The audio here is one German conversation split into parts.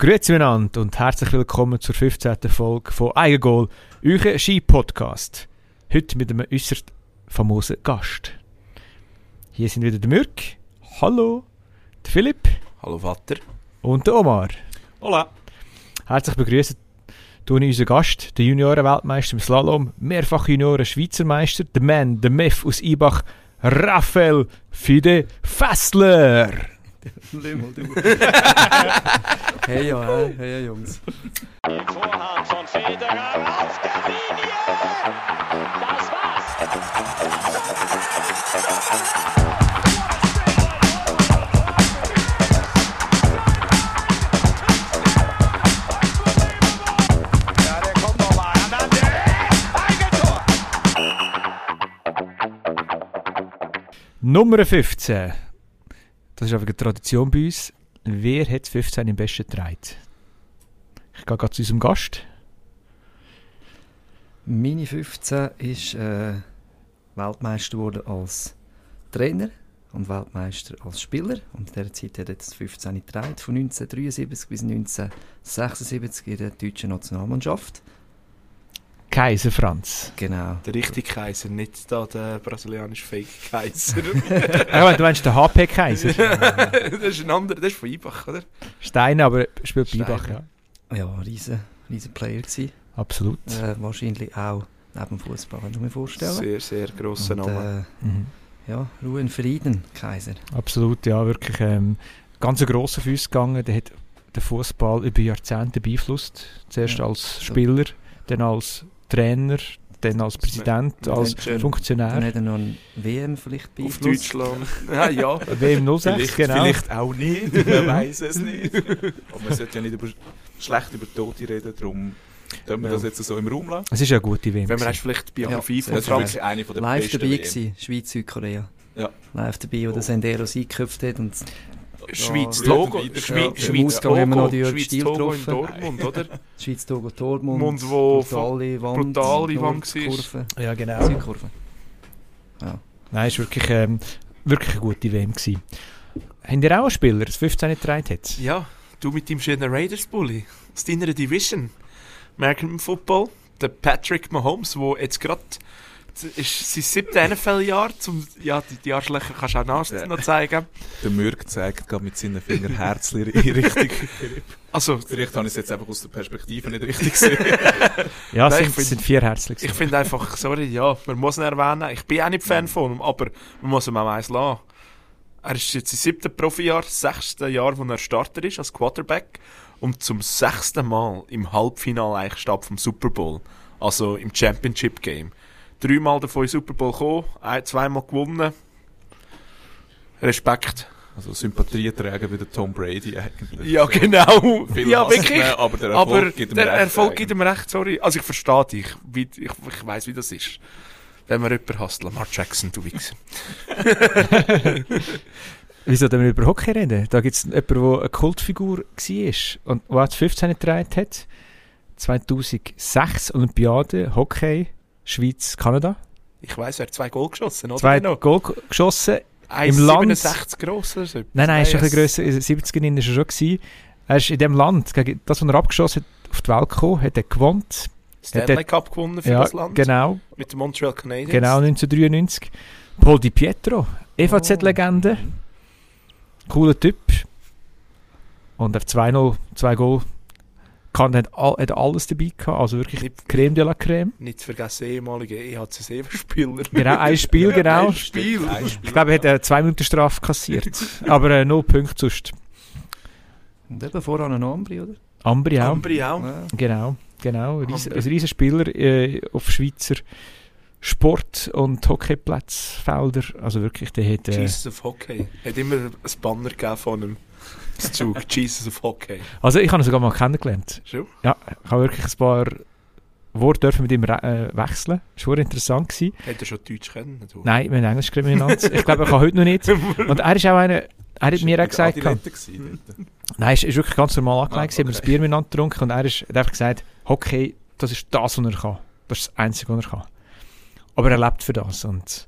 Grüezi miteinander und herzlich willkommen zur 15. Folge von Eigengoal, euer Ski-Podcast. Heute mit einem äußerst famosen Gast. Hier sind wieder der Mürk, hallo, der Philipp Hallo Vater. und der Omar. Hola. Herzlich begrüßen tue ich unseren Gast, den Junioren-Weltmeister im Slalom, mehrfach Junioren-Schweizer Meister, der Mann, der Mef aus Ibach, Raphael Fide Fessler. Lümmel, du. hey ja, hey, hey Jungs. Vorhand von Federer auf der Linie. Das war's. Ja, der kommt noch mal. Hernandez. Eigentor. Nummer 15. Das ist einfach eine Tradition bei uns. Wer hat 15 im besten getragen? Ich gehe gerade zu unserem Gast. Meine 15 ist äh, Weltmeister geworden als Trainer und Weltmeister als Spieler. Und in dieser Zeit hat er das 15 getragen, von 1973 bis 1976 in der deutschen Nationalmannschaft. Kaiser Franz. Genau. Der richtige Kaiser, nicht da der brasilianische Fake-Kaiser. Du meinst den HP Kaiser. das ist ein anderer, das ist von Ibach, oder? Steiner, aber er spielt Steiner. ja. Ja, riesen, riesen Player gewesen. Absolut. Äh, wahrscheinlich auch neben dem Fußball, kann ich mir vorstellen. Sehr, sehr grosser Und, Name. äh, Mhm. ja, Ruhe in Frieden, Kaiser. Absolut, ja, wirklich ähm, ganz ein grosser für uns gegangen. Der hat den Fußball über Jahrzehnte beeinflusst. Zuerst Ja. als Spieler, dann als Trainer, dann als Präsident, Ma- als. Dann Funktionär. hat er noch ein WM vielleicht Auf beeinflusst. Deutschland. ja, ja. WM 06, Vielleicht, genau. vielleicht auch nicht, man weiß es nicht. Aber man sollte ja nicht über, schlecht über Tote reden, darum tun wir Ja. das jetzt so im Raum lassen. Es ist ja eine gute WM. Wenn man vielleicht Biografie Ja, von Das wirklich eine von der live besten dabei gewesen, Schweiz, Südkorea. Ja. Live dabei, wo Oh. der Senderos eingeköpft hat und Schweiz Ja, Logo, ja, Schweiz, im Schweiz Logo in. Dortmund, oder? Schweiz Togo Tormund. Mund, wo brutale Wand. brutale Wand Ja, genau. Südkurve. Nein, es war wirklich, ähm, wirklich eine gute WM. Gewesen. Habt ihr auch einen Spieler, das 15 getragen hat? Ja, du mit deinem schönen Raiders-Bully aus deiner Division. American Football. Der Patrick Mahomes, der jetzt gerade ist sein siebtes NFL-Jahr. Zum, ja, die, die Arschlöcher kannst du auch nachher Ja. noch zeigen. Der Mürk zeigt gerade mit seinen Fingern Herzchen in Richtung. Also, Vielleicht habe ich es jetzt einfach aus der Perspektive nicht richtig gesehen. Ja, es sind, sind vier Herzlich. ich finde einfach, sorry, ja, man muss ihn erwähnen. Ich bin auch nicht Fan von ihm, aber man muss ihm auch eins lassen. Er ist jetzt sein siebtes Profijahr, das sechste Jahr, wo er Starter ist als Quarterback und zum sechsten Mal im Halbfinale eigentlich statt vom Super Bowl, also im Championship Game. Dreimal davon in den Super Bowl gekommen, ein, zweimal gewonnen. Respekt. Also Sympathie tragen wie der Tom Brady eigentlich. Ja, genau. Viel ja, wirklich. ihn, aber der Erfolg Aber gibt ihm der recht Erfolg eigentlich. gibt ihm recht, sorry. Also ich verstehe dich. Wie, ich ich weiß, wie das ist. Wenn man jemanden hasst, Lamar Jackson, du Wichser. Wieso denn wir über Hockey reden? Da gibt es jemanden, der eine Kultfigur war und der 15 getragen hat. 2006 Olympiade, Hockey, Schweiz, Kanada. Ich weiss, er hat zwei Goal geschossen, oder? Zwei. Goal geschossen. 1,67 gross oder so. Nein, nein, ist schon ein bisschen grösser. In den 70ern war er schon. Gewesen. Er ist in dem Land, gegen das, was er abgeschossen hat, auf die Welt gekommen, hat er gewonnen. Stanley Hat Cup gewonnen für Ja, das Land. genau, Mit den Montreal Canadiens. genau 1993. Paul Di Pietro, EVZ-Legende. Cooler Typ. Und er 2-0, 2 Goal. Kann, hat, all, hat alles dabei gehabt, also wirklich Nicht- Creme de la Creme. Nicht zu vergessen, ehemalige E EHC-Spieler. Genau, ein Spiel, genau. Ein Spiel. Ein Ich glaube, er hat eine 2 Minuten Strafe kassiert. aber äh, null Punkte sonst. Und eben voran ein Ambri, oder? Ambri auch. Ambri auch. Ja. Genau, genau. Ries, ein riesen Spieler äh, auf Schweizer Sport- und Hockeyplatzfelder. Also wirklich, der hat... Äh, Jesus of Hockey. Hat immer ein Banner gegeben von einem Zug. Jesus of Hockey. also ich habe ihn sogar mal kennengelernt. Schon? Ja, ich habe wirklich ein paar Worte dürfen mit ihm äh, wechseln. Das war interessant. Gewesen. Hat er schon Deutsch kennen? Nein, wir haben Englisch geredet miteinander. Ich glaube, er kann heute noch nicht. Und er ist auch einer... Er hat mir auch gesagt... Gewesen. Nein, es ist wirklich ganz normal angelegt. Ah, Sie haben ein okay. Bier miteinander getrunken und er ist, hat einfach gesagt, Hockey, das ist das, was er kann. Das ist das Einzige, was er kann. Aber er lebt für das und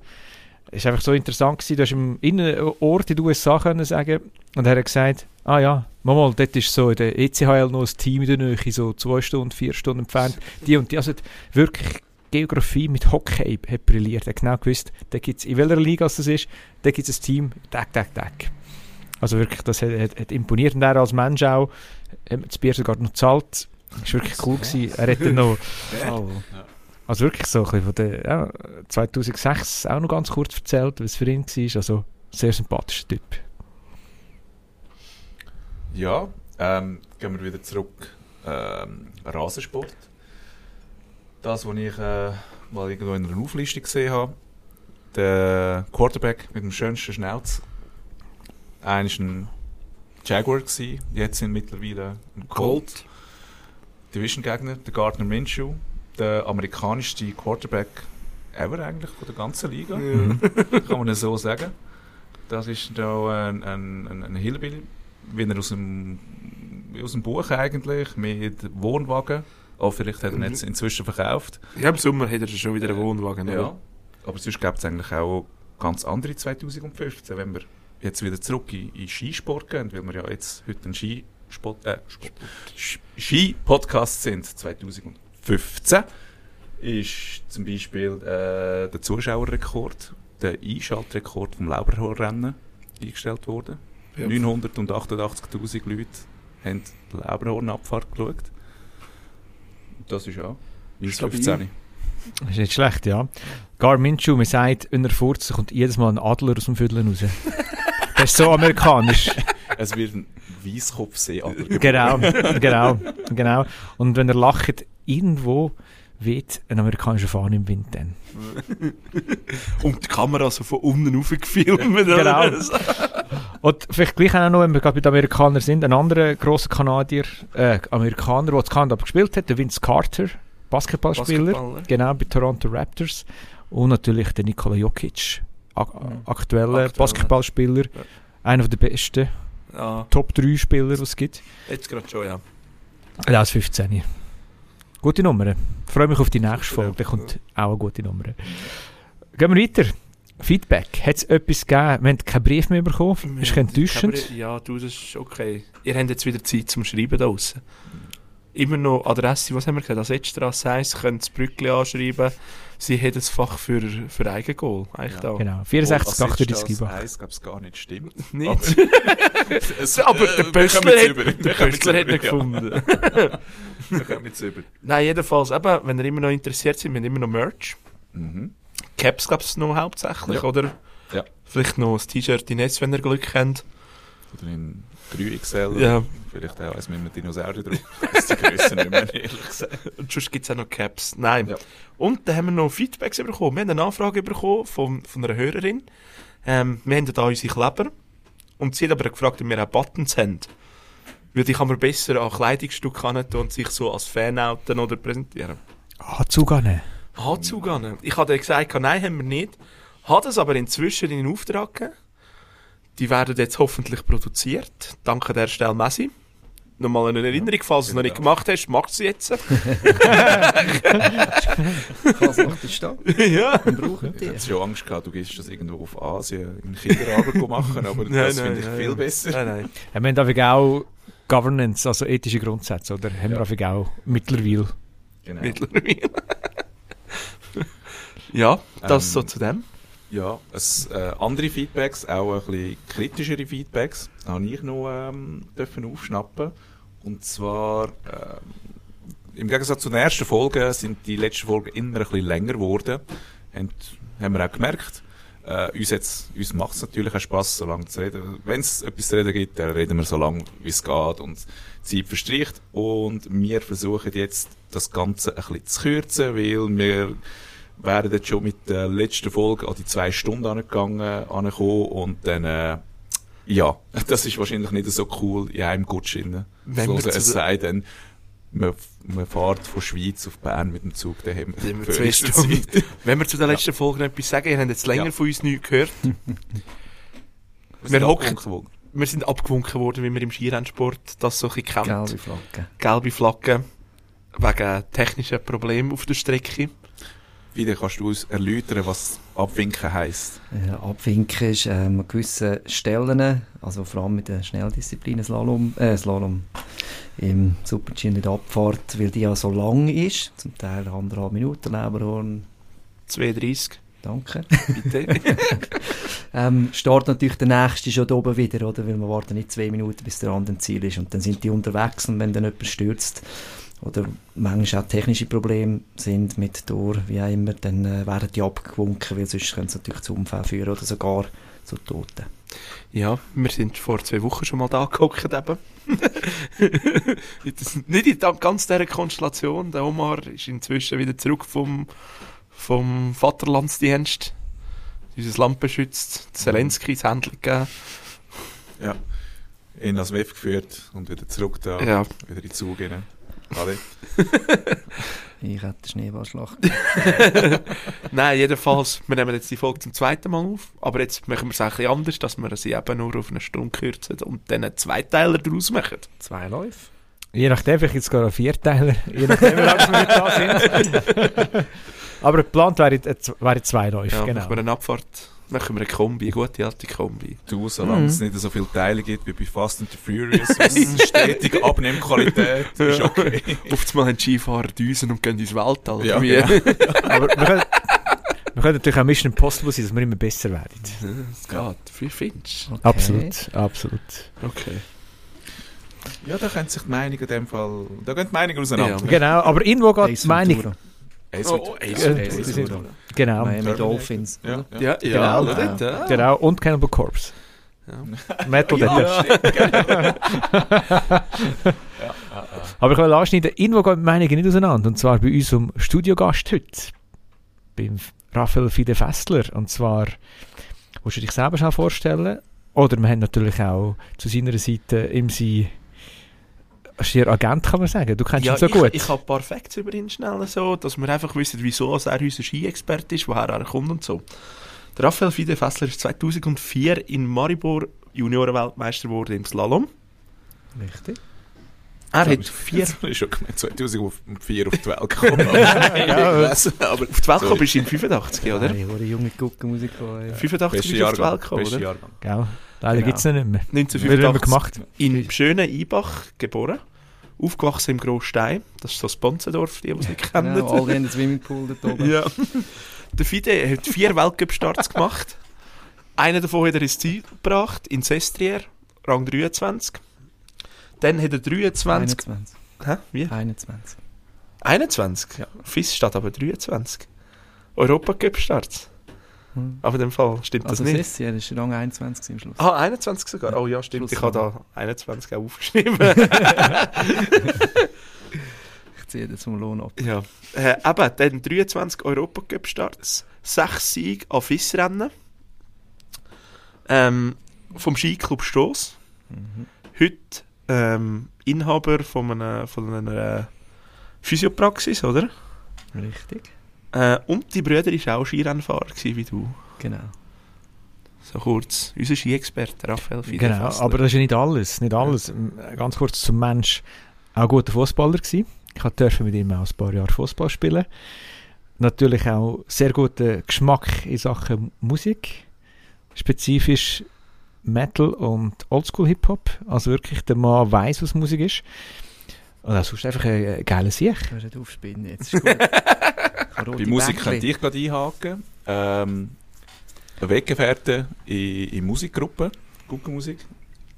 ist einfach so interessant gewesen, du hast im Innenort in den USA können sagen und er hat gesagt, ah ja, Mal, dort ist so in der ECHL noch ein Team in der Nähe, so zwei Stunden, vier Stunden entfernt. Die und die, also wirklich Geografie mit Hockey hat brilliert. Er hat genau gewusst, da gibt's, in welcher Liga es das ist, da gibt es ein Team, Tag, Tag, Tag. Also wirklich, das hat, hat, hat imponiert. Und er als Mensch auch, hat das Bier sogar noch gezahlt. Das war wirklich cool. Gewesen. Er hat dann noch, Oh. Also wirklich so ein bisschen von der, ja, 2006 auch noch ganz kurz erzählt, was für ihn war. Also sehr sympathischer Typ. Ja, ähm, gehen wir wieder zurück. Ähm, Rasensport. Das, was ich äh, mal irgendwo in einer Auflistung gesehen habe. Der Quarterback mit dem schönsten Schnauz. Einer war ein Jaguar, gewesen, jetzt sind mittlerweile ein Colt. Division-Gegner, der Gardner Minshew. Der amerikanischste Quarterback ever eigentlich von der ganzen Liga. Kann man so sagen. Das ist da ein, ein, ein, ein Hillbilly, wie er aus dem, aus dem Buch eigentlich, mit Wohnwagen. Oh, vielleicht hat er ihn jetzt inzwischen verkauft. Ja, im Sommer hat er schon wieder einen Wohnwagen. Ja. oder? Aber sonst gibt es eigentlich auch ganz andere 2015, wenn wir jetzt wieder zurück in, in Skisport gehen, weil wir ja jetzt heute ein Skisport, äh, Ski-Podcast sind, 2015, ist zum Beispiel äh, der Zuschauerrekord, der Einschaltrekord vom Lauberhornrennen eingestellt worden. Ja. 988'000 Leute haben die Lauberhornabfahrt geschaut. Das ist Stabil. 15. Das ist nicht schlecht, ja. Gar Minshew, man sagt, wenn er furzt, kommt jedes Mal ein Adler aus dem Viertel raus. Das ist so amerikanisch. Es wird ein Weisskopfseeadler genau, genau, genau. Und wenn er lacht, irgendwo weht ein amerikanischer Fahne im Wind dann. Und die Kamera so von unten aufgefilmt. Genau. Und vielleicht gleich auch noch, wenn wir gerade bei den Amerikanern sind, ein anderer grosser Kanadier, äh, Amerikaner, der in Kanada gespielt hat, der Vince Carter, Basketballspieler. Basketballer. Genau, bei Toronto Raptors. Und natürlich der Nikola Jokic, ak aktueller Aktueller. Basketballspieler. Ja. Einer der besten Ja, Top 3 Spieler, die es gibt. jetzt gerade schon, ja. Ja, als 15. Gute Nummer. Freue mich auf die nächste Super, Folge. Da kommt auch eine gute Nummer. Gehen wir weiter. Feedback. Hat es etwas gegeben? Wir haben keinen Brief mehr bekommen. Ist enttäuschend. Ja, du, das ist okay. Ihr habt jetzt wieder Zeit zum Schreiben da draussen. Immer noch Adresse, was haben wir gesagt? Als Edstrasse 1 könnt ihr das Brückli anschreiben. Sie haben das Fach für, für Eigengoal. Eigentlich da. Genau. 64, 38 Das Gibach. heisst, glaube es gar nicht stimmt. Nicht? Es- Aber äh, der wir Pöstler hat, über. der Wir kommen Pöstler hat über, gefunden. Ja, wir kommen jetzt über. Nein, jedenfalls, eben, wenn ihr immer noch interessiert seid, wir haben immer noch Merch. Mhm. Caps gab es noch hauptsächlich, Ja. oder? Ja. Vielleicht noch ein T-Shirt in Netz, wenn ihr Glück habt. Oder in 3XL. Ja. Vielleicht auch eins mit einem Dinosaurier drauf. Ich weiss die Größe nicht mehr, ehrlich gesagt. Und sonst gibt es auch noch Caps. Nein. Ja. Und dann haben wir noch Feedbacks bekommen. Wir haben eine Anfrage bekommen von, von einer Hörerin. Ähm, wir haben da unsere Kleber. Und sie hat aber gefragt, ob wir auch Buttons haben. Weil die kann man besser an Kleidungsstück tun und sich so als Fan outen oder präsentieren. Ah, zugehen. Anzug an. Ich habe dann gesagt, nein, haben wir nicht. Hat es aber inzwischen in Auftrag gegeben. Die werden jetzt hoffentlich produziert. Danke der Stelle Messi. Nochmal eine Erinnerung, falls du es noch nicht gemacht hast, machst du es jetzt. Falls noch die Stadt, ja. Ich hatte schon Angst gehabt, du gehst das irgendwo auf Asien in Kinderarbeit machen, aber das finde ich viel besser. Nein, nein. Ja, wir haben auch Governance, also ethische Grundsätze, oder? Haben wir einfach auch mittlerweile. Genau. Mittlerweile. ja, das Ähm, so zu dem. Ja, es, äh, andere Feedbacks, auch ein bisschen kritischere Feedbacks, habe ich noch ähm, dürfen aufschnappen. Und zwar, ähm, im Gegensatz zu den ersten Folgen sind die letzten Folgen immer ein bisschen länger geworden. Haben, haben wir auch gemerkt. Äh, uns jetzt, uns macht es natürlich auch Spass, so lange zu reden. Wenn es etwas zu reden gibt, dann reden wir so lange, wie es geht und Zeit verstreicht. Und wir versuchen jetzt, das Ganze ein bisschen zu kürzen, weil wir wären jetzt schon mit der letzten Folge an die zwei Stunden angegangen, angekommen und dann, äh, ja, das ist wahrscheinlich nicht so cool in einem Gutsch drin. Wenn So, wir es sei denn, man, man fährt von Schweiz auf Bern mit dem Zug, dann haben wir wir zwei Stunden. Wenn wir zu der letzten Folge noch etwas sagen, ihr habt jetzt länger Ja. von uns nichts gehört. Wir sind hocken- abgewunken worden. Wir sind abgewunken worden, wie wir im Skirennsport das so ein bisschen kennt. Gelbe Flagge. Gelbe Flagge. Wegen technischen Problemen auf der Strecke. Wieder kannst du uns erläutern, was Abwinken heisst. Äh, abwinken ist ähm, an gewissen Stellen, also vor allem mit den Schnelldisziplinen, Slalom, äh, Slalom im Super-G in der Abfahrt, weil die ja so lang ist, zum Teil anderthalb Minuten, Leberhorn, 2,30. danke. Bitte. Ähm, startet natürlich der nächste schon da oben wieder, oder? Weil man wartet nicht zwei Minuten, bis der andere im Ziel ist. Und dann sind die unterwegs und wenn dann jemand stürzt oder manchmal auch technische Probleme sind mit Tor, wie auch immer, dann äh, werden die abgewunken, weil sonst können sie natürlich zu Unfällen führen oder sogar zu Toten. Ja, wir sind vor zwei Wochen schon mal da gehockt eben. Nicht in der- ganz dieser Konstellation. Der Omar ist inzwischen wieder zurück vom, vom Vaterlandsdienst. Unser Land beschützt. Zelensky ins Händchen gegeben. Ja. In das WEF geführt und wieder zurück da, Ja. wieder in Zug rein. Alle. Ich hätte den Schneeballschlacht. Nein, jedenfalls, wir nehmen jetzt die Folge zum zweiten Mal auf. Aber jetzt machen wir es ein bisschen anders, dass wir sie eben nur auf eine Stunde kürzen und dann einen Zweiteiler daraus machen. Zwei Läufe. Je nachdem, vielleicht jetzt sogar ein Vierteiler, je nachdem, wie lange wir da sind. Aber geplant wäre, äh, wäre zwei Läufe, Ja, genau. machen wir eine Abfahrt, machen wir eine Kombi, eine gute alte Kombi. Du, solange es nicht so viele Teile gibt wie bei Fast and the Furious, was stetig Abnehmqualität, ist okay. Oft mal haben die Skifahrer Düsen und gehen ins Weltall. Ja, genau. Aber wir können, wir können natürlich auch Mission Impossible sein, dass wir immer besser werden. Das geht. Wie findest Okay. Absolut, absolut. du? Okay. Ja, da können sich die Meinungen in dem Fall, da gehen die Meinungen auseinander. Ja. Genau, aber irgendwo geht die Meinung... Ace Oh, Ventura. Ace. Genau, Miami Terminator. Dolphins. Ja, ja. Ja, ja, Genau. ja, ja. genau. Und Cannibal Corpse. Ja. Metal Ja, stimmt. Aber ich will anschneiden, irgendwo gehen die Meinungen nicht auseinander. Und zwar bei unserem Studiogast heute. Beim Raphael Fide Fessler. Und zwar, willst du dich selber schnell vorstellen? Oder wir haben natürlich auch zu seiner Seite im Sie Ihr Agent, kann man sagen. Du kennst Ja, ihn so ich, gut. ich habe Facts über ihn schnell so, dass wir einfach wissen, wieso er unser Ski-Experte ist, woher er kommt und so. Der Raphael Fide Fessler ist 2004 in Maribor Juniorenweltmeister geworden im Slalom. Richtig. Er hat vier... Ich schon gemeint, 2004 auf die Welt gekommen. Ja, aber Auf die Welt gekommen bist du in 85, oder? Hey, wurde junge Guckenmusik. äh, 85 beste bist du auf die. Welt gekommen, oder? Jahrgang. Leider Genau. gibt es nicht mehr. Wird immer 1985 gemacht. in schönen Eibach geboren. Aufgewachsen im Großstein. Das ist so das Bonzendorf, die, die es nicht kennen. Genau, alle haben einen Swimmingpool dort oben. Ja. Der Fide hat vier Weltcup-Starts gemacht. Einen davon hat er ins Ziel gebracht, in Sestriere, Rang 23. Dann hat er 23... 21. Hä? Wie? 21. 21? Ja. FIS steht aber 23. Europacup-Starts. Hm. Aber in dem Fall stimmt Also das nicht. Sessi, er ist Rang 21 am Schluss. Ah, 21 sogar? Oh ja, stimmt. Ich habe da 21 auch aufgeschrieben. Ich ziehe den zum Lohn ab. ja. Äh, eben, dann 23 Europacup-Starts, 6 Siege an FIS-Rennen. Ähm, vom Skiclub Stoss. Mhm. Heute ähm, Inhaber von einer, von einer äh, Physiopraxis, oder? Richtig. Äh, und die Brüder war auch Skirennfahrer wie du. Genau. So kurz. Unser Ski-Experte, Raphael Fide Genau, Fessler. aber das ist ja nicht alles. Nicht alles. M- Ganz kurz zum Mensch. Auch guter Fußballer gewesen. Ich durfte mit ihm auch ein paar Jahre Fußball spielen. Natürlich auch sehr guten Geschmack in Sachen Musik. Spezifisch Metal und Oldschool Hip-Hop. Also wirklich der Mann weiß, was Musik ist. Und auch sonst einfach ein, ein geiler Sieg. Hör nicht aufspinnen, jetzt ist gut. Bei Musik könnte ich gerade einhaken. Ähm, ein Weggefährte in, in Musikgruppe, Guggenmusik.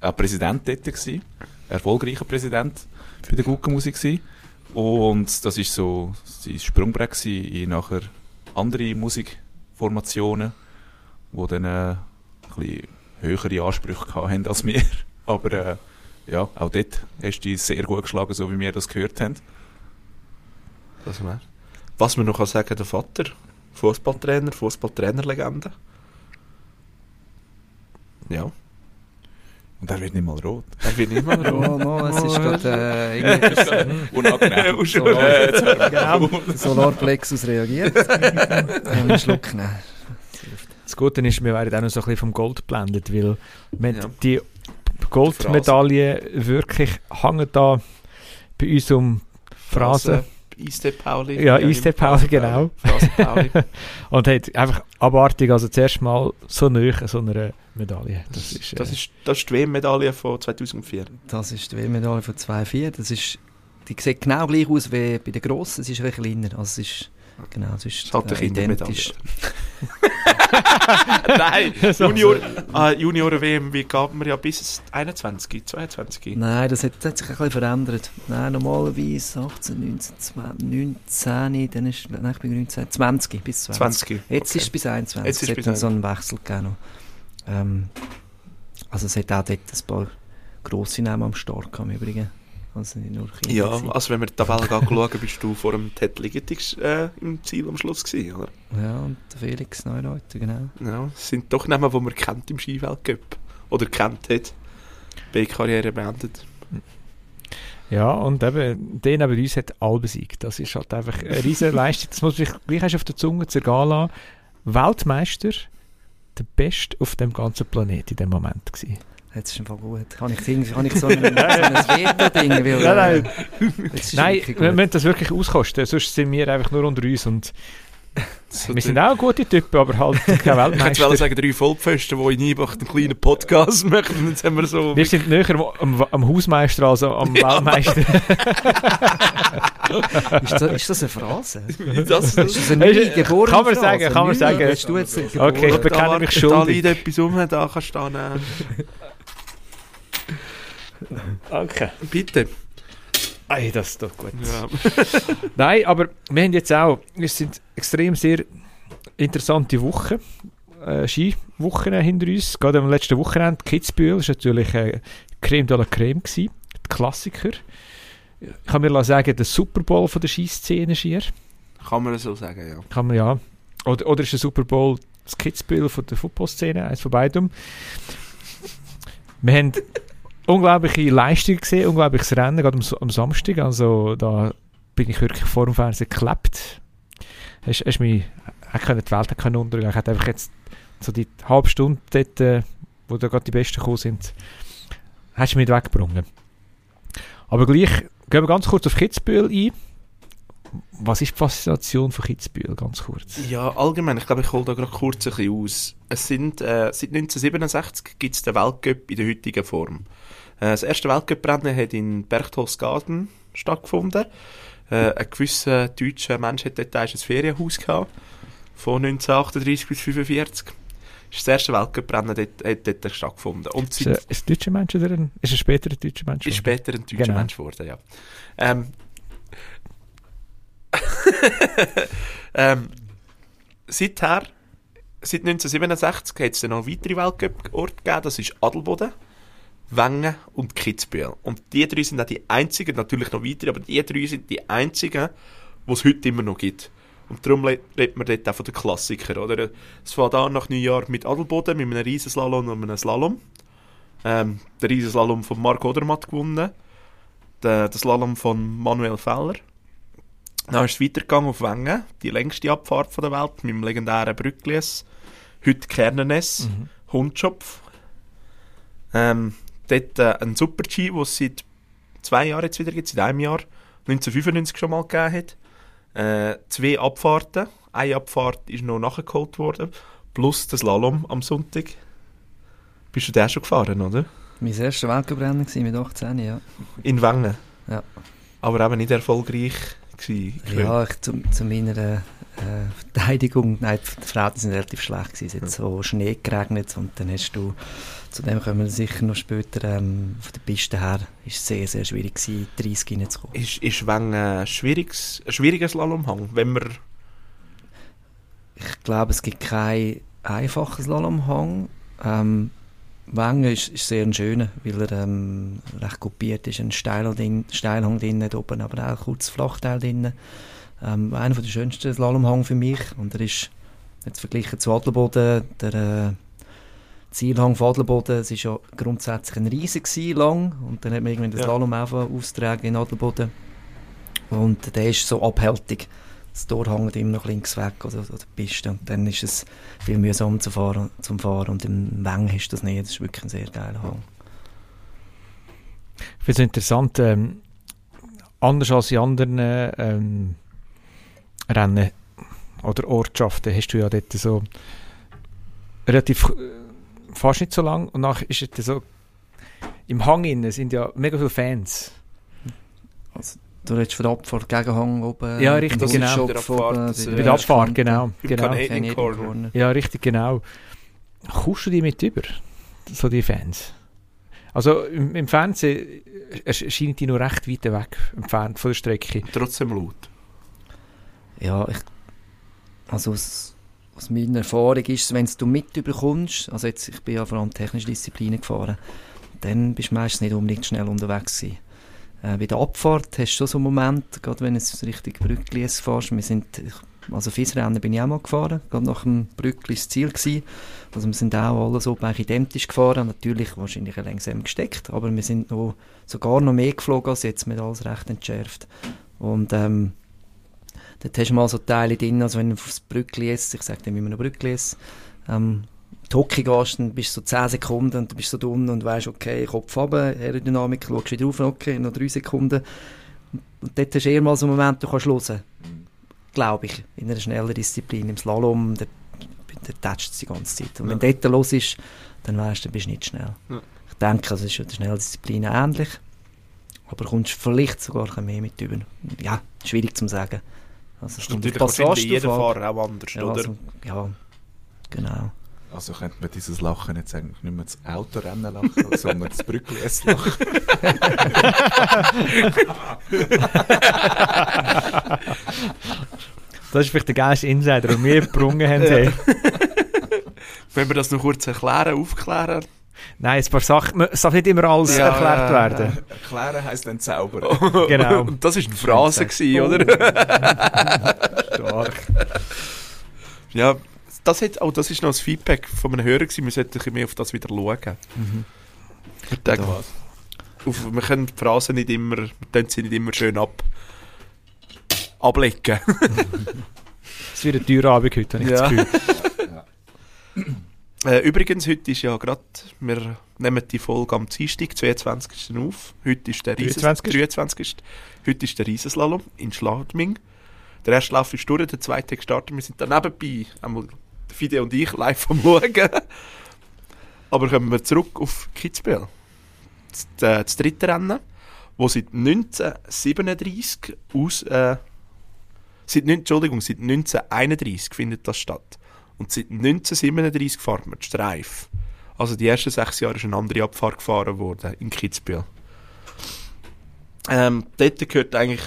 Ein Präsident dort gewesen. Erfolgreicher Präsident bei der Guggenmusik gewesen. Und das ist so sein Sprungbrett gewesen in nachher andere Musikformationen, die dann äh, ein bisschen höhere Ansprüche haben als wir. Aber äh, ja, auch dort hast du dich sehr gut geschlagen, so wie wir das gehört haben. Das wär. Was man noch kann sagen, der Vater, Fußballtrainer, Fußballtrainerlegende. Ja, Und er wird nicht mal rot. er wird nicht mal Oh, rot. no, es ist gerade äh, irgendwie Unangenehm. Solar, Genau. Solarplexus reagiert. ähm, einen Schluck nehmen. Das Gute ist, wir werden auch noch so ein bisschen vom Gold geblendet, weil wenn Ja. die Goldmedaille wirklich hängen da bei uns um Phrasen. Eiste Pauli. Ja, Eiste Pauli, genau. Phrase Pauli. Und hat einfach abartig, also zuerst mal so nahe so einer Medaille. Das ist, äh, Das ist, das ist die WM-Medaille von 2004. Das ist die WM-Medaille von 2,4. Das ist, die sieht genau gleich aus wie bei den Grossen. Es ist ein bisschen kleiner. Also es ist, genau, Das ist halt äh, identisch. Nein. Junior, ah, Junioren-WM, wie gab man ja bis 21, 22? Nein, das hat, das hat sich ein bisschen verändert. Nein, normalerweise 18, 19, 20, 19, dann ist, nein, ich bin 19, 20 bis 20. 20. Jetzt okay. ist es bis 21. Jetzt ist es hat bis dann so einen Wechsel gegeben. Ähm, also es hat auch dort ein paar grosse Namen am Start gehabt im Übrigen. Also nicht nur Kinder. Ja, gewesen. also wenn wir die Tabelle schauen, bist du vor dem Ted Liggetix äh, im Ziel am Schluss gewesen, oder? ja, und der Felix Neureuter, genau. Ja, das sind doch Namen, die man kennt im Skiweltcup. Oder kennt hat. B-Karriere beendet. Ja, und eben, der neben uns hat alle besiegt. Das ist halt einfach eine riesige Leistung. Das muss man sich gleich auf der Zunge zergehen lassen. Weltmeister, der Beste auf dem ganzen Planet in dem Moment gewesen. Jetzt ist einfach gut. Kann ich, irgendwie- kann ich so ein, so ein Veto-Ding? weil, Nein, äh, jetzt ist Nein, wirklich wir müssen das wirklich auskosten, sonst sind wir einfach nur unter uns und So wir sind auch gute Typen, aber halt kein Ich hätte Weltmeister. wollen sagen, drei Vollpfosten, die in Niebach einen kleinen Podcast machen. Jetzt haben wir so... Wir sind näher am, am Hausmeister als am Weltmeister. Ist das, ist das eine Phrase? das, Ist das eine neue geborene Kann man Phrase? sagen, kann man sagen. Hast du jetzt Okay, ich bekenne da, mich Da schuldig. liegt etwas rum, da kannst du da nehmen. Danke. Bitte. Ey, das ist doch gut. Ja. Nein, aber wir haben jetzt auch, es sind extrem sehr interessante Wochen, äh, Skiwochen hinter uns. Gerade am letzten Wochenende, Kitzbühel, ist natürlich äh, Creme de la Creme gewesen, die Klassiker. Ich kann mir sagen, der Super Bowl von der Skiszene schier. Kann man so sagen, ja. Kann man ja. Oder, oder ist der Super Bowl das Kitzbühel von der Footballszene, eins von beidem. Wir haben unglaubliche Leistungen gesehen, unglaubliches Rennen, gerade am, am Samstag. Also da bin ich wirklich vor dem Fernsehen geklebt. Hast, hast mich, können die Welt können untergehen. Ich hätte einfach jetzt so die halbe Stunde dort, äh, wo da gerade die Besten gekommen sind, hast du mich weggebrungen. Aber gleich, gehen wir ganz kurz auf Kitzbühel ein. Was ist die Faszination von Kitzbühel, ganz kurz? Ja, allgemein, ich glaube, ich hole da gerade kurz ein bisschen aus. Es sind, äh, seit 1967 gibt es den Weltcup in der heutigen Form. Äh, das erste Weltcuprennen hat in Berchtesgaden stattgefunden. Äh, ein gewisser deutscher Mensch hat dort ein Ferienhaus gehabt. Von 1938 bis 1945. Das ist das erste Weltcuprennen dort, hat dort stattgefunden. Und Ist, ein- ist ein deutscher Mensch oder ein, ist ein späterer deutscher Mensch? ist später ein deutscher Genau. Mensch geworden, ja. Ähm, ähm, seither, seit 1967 hat es dann noch weitere Weltcup-Orte gegeben, das ist Adelboden, Wengen und Kitzbühel. Und die drei sind auch die einzigen, natürlich noch weitere, aber die drei sind die einzigen, die es heute immer noch gibt. Und darum redet man dort auch von den Klassikern, oder? Es fängt an nach Neujahr mit Adelboden, mit einem Riesenslalom und einem Slalom. Ähm, der Riesenslalom von Marc Odermatt gewonnen. Der, der Slalom von Manuel Feller. Dann ist es weitergegangen auf Wengen, die längste Abfahrt von der Welt, mit dem legendären Brücklies. Heute Kernenes, Mhm. Hundschopf. Ähm, dort äh, ein Super-G, den es seit zwei Jahren jetzt wieder gibt, seit einem Jahr, 1995 schon mal gegeben hat. Äh, zwei Abfahrten. Eine Abfahrt ist noch nachgeholt worden, plus der Slalom am Sonntag. Bist du den schon gefahren, oder? Mein erstes Weltcuprennen war mit 18, ja. In Wengen. Ja. Aber eben nicht erfolgreich gewesen. Ja, ich, zu, zu meiner äh, Verteidigung, nein, die Frauen sind relativ schlecht gewesen. Es hat so Schnee geregnet und dann hast du, zu dem kommen wir sicher noch später, ähm, von der Piste her, ist es sehr, sehr schwierig gewesen, 30 reinzukommen. Ist, ist Wengen ein, schwieriges, ein schwieriger Slalomhang, wenn man... Ich glaube, es gibt keinen einfachen Slalomhang. Ähm, Wengen ist, ist sehr ein schöner, weil er ähm, recht kopiert ist. Ein Steilhang drin, Steilhang drin, dort oben aber auch kurz Flachteil drin. Ähm, einer der schönsten Slalomhang für mich. Und er ist jetzt verglichen zu Adelboden, der äh, Zielhang von Adelboden, es ist ja grundsätzlich ein riesig gewesen, lang. Und dann hat man irgendwann den Ja. Slalom auch austragen in Adelboden. Und der ist so abhältig das Tor hängt immer noch links weg oder, oder die Piste und dann ist es viel mühsam zu fahren, zum Fahren und im Weng ist das nicht, das ist wirklich ein sehr geiler Hang. Ich finde es interessant, ähm, anders als in anderen ähm, Rennen oder Ortschaften hast du ja dort so relativ äh, fast nicht so lang und nachher ist es so im Hang innen sind ja mega viele Fans. Also, du redest von der Abfahrt Gegenhang oben. Ja, richtig, genau. Bei der Abfahrt, oben, bei äh, Bei der Abfahrt, genau. Genau. Corner. Ja, richtig, genau. Kommst du die mit über, so die Fans? Also im, im Fernsehen äh, erscheinen die noch recht weit weg entfernt von der Strecke. Trotzdem laut. Ja, ich, also aus meiner Erfahrung ist wenn du mit überkommst, also jetzt, ich bin ja vor allem technische Disziplinen gefahren, dann bist du meistens nicht unbedingt schnell unterwegs gewesen. Äh, bei der Abfahrt hast du schon so einen Moment, gerade wenn du richtig Brücklis fährst, wir sind, also Fiesrennen bin ich auch mal gefahren, gerade nach dem Brückli das Ziel gewesen. Also wir sind auch alle so identisch gefahren, natürlich wahrscheinlich langsam gesteckt, aber wir sind noch, sogar noch mehr geflogen als jetzt, mit alles recht entschärft. Und ähm, dort hast du mal so Teile drin, also wenn du aufs Brückli jetzt, ich sage dem immer noch Brückli jetzt, ähm, Hockey gehst, dann bist du so 10 Sekunden und du bist so dumm und weißt, okay, Kopf runter, Aerodynamik, schaust wieder rauf, okay, noch 3 Sekunden. Und dort hast du eher mal so einen Moment, du kannst hören. Glaube ich, in einer schnellen Disziplin. Im Slalom, da, da tätscht es die ganze Zeit. Und wenn dort los ist, dann weißt du, dann bist du nicht schnell. Ja. Ich denke, das ist in der Schnelldisziplin ähnlich. Aber kommst vielleicht sogar mehr mit über. Ja, schwierig zu sagen. Also, Das ist es kommt natürlich wahrscheinlich jeder. Fahrer auch anders, Ja, oder? also, ja, genau. Also könnte man dieses Lachen jetzt eigentlich nicht mehr das Autorennen lachen, sondern das Brückli-Essen lachen. Das ist vielleicht der geilste Insider, den wir gebrungen haben. Wenn wir das noch kurz erklären, aufklären. Nein, ein paar Sachen, es darf nicht immer alles Ja, erklärt werden. Erklären heisst dann zaubern. Genau. Und das ist eine Phrase, gewesen, Oh. oder? Stark. Ja, das, hat, oh, das ist noch das Feedback von einem Hörer gewesen. Wir sollten mehr auf das wieder schauen. Ich denke, auf, wir können die Phrasen nicht immer, wir können sie nicht immer schön ab, ablecken. Es wird ein teurer Abend heute, habe ich Ja. das Gefühl. Äh, übrigens, heute ist ja gerade, wir nehmen die Folge am Dienstag, 22. auf. Heute ist der Rieses, 23.. 23. Heute ist der Riesenslalom in Schladming. Der erste Lauf ist durch, der zweite gestartet. Wir sind da nebenbei, einmal Fide und ich, live am Schauen. Aber kommen wir zurück auf Kitzbühel. Das, äh, das dritte Rennen, wo seit 1937 aus... Äh, seit, Entschuldigung, seit 1931 findet das statt. Und seit 1937 fahren wir die Streif. Also die ersten sechs Jahre ist eine andere Abfahrt gefahren worden in Kitzbühel. Ähm, dort gehört eigentlich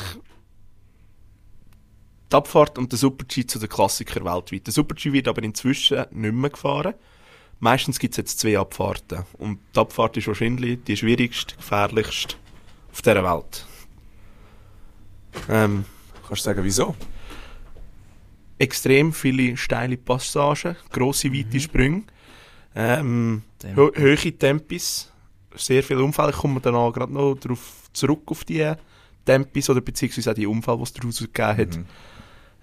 die Abfahrt und der Super-G zu den Klassikern weltweit. Der Super-G wird aber inzwischen nicht mehr gefahren. Meistens gibt es jetzt zwei Abfahrten. Und die Abfahrt ist wahrscheinlich die schwierigste, gefährlichste auf dieser Welt. Ähm, Kannst du sagen, wieso? Extrem viele steile Passagen, grosse, weite Sprünge, ähm, ho hohe Tempis, sehr viele Unfälle. Ich komme dann auch gerade noch darauf zurück auf die Tempis oder beziehungsweise auch die Unfälle, die es daraus gegeben hat. Mhm.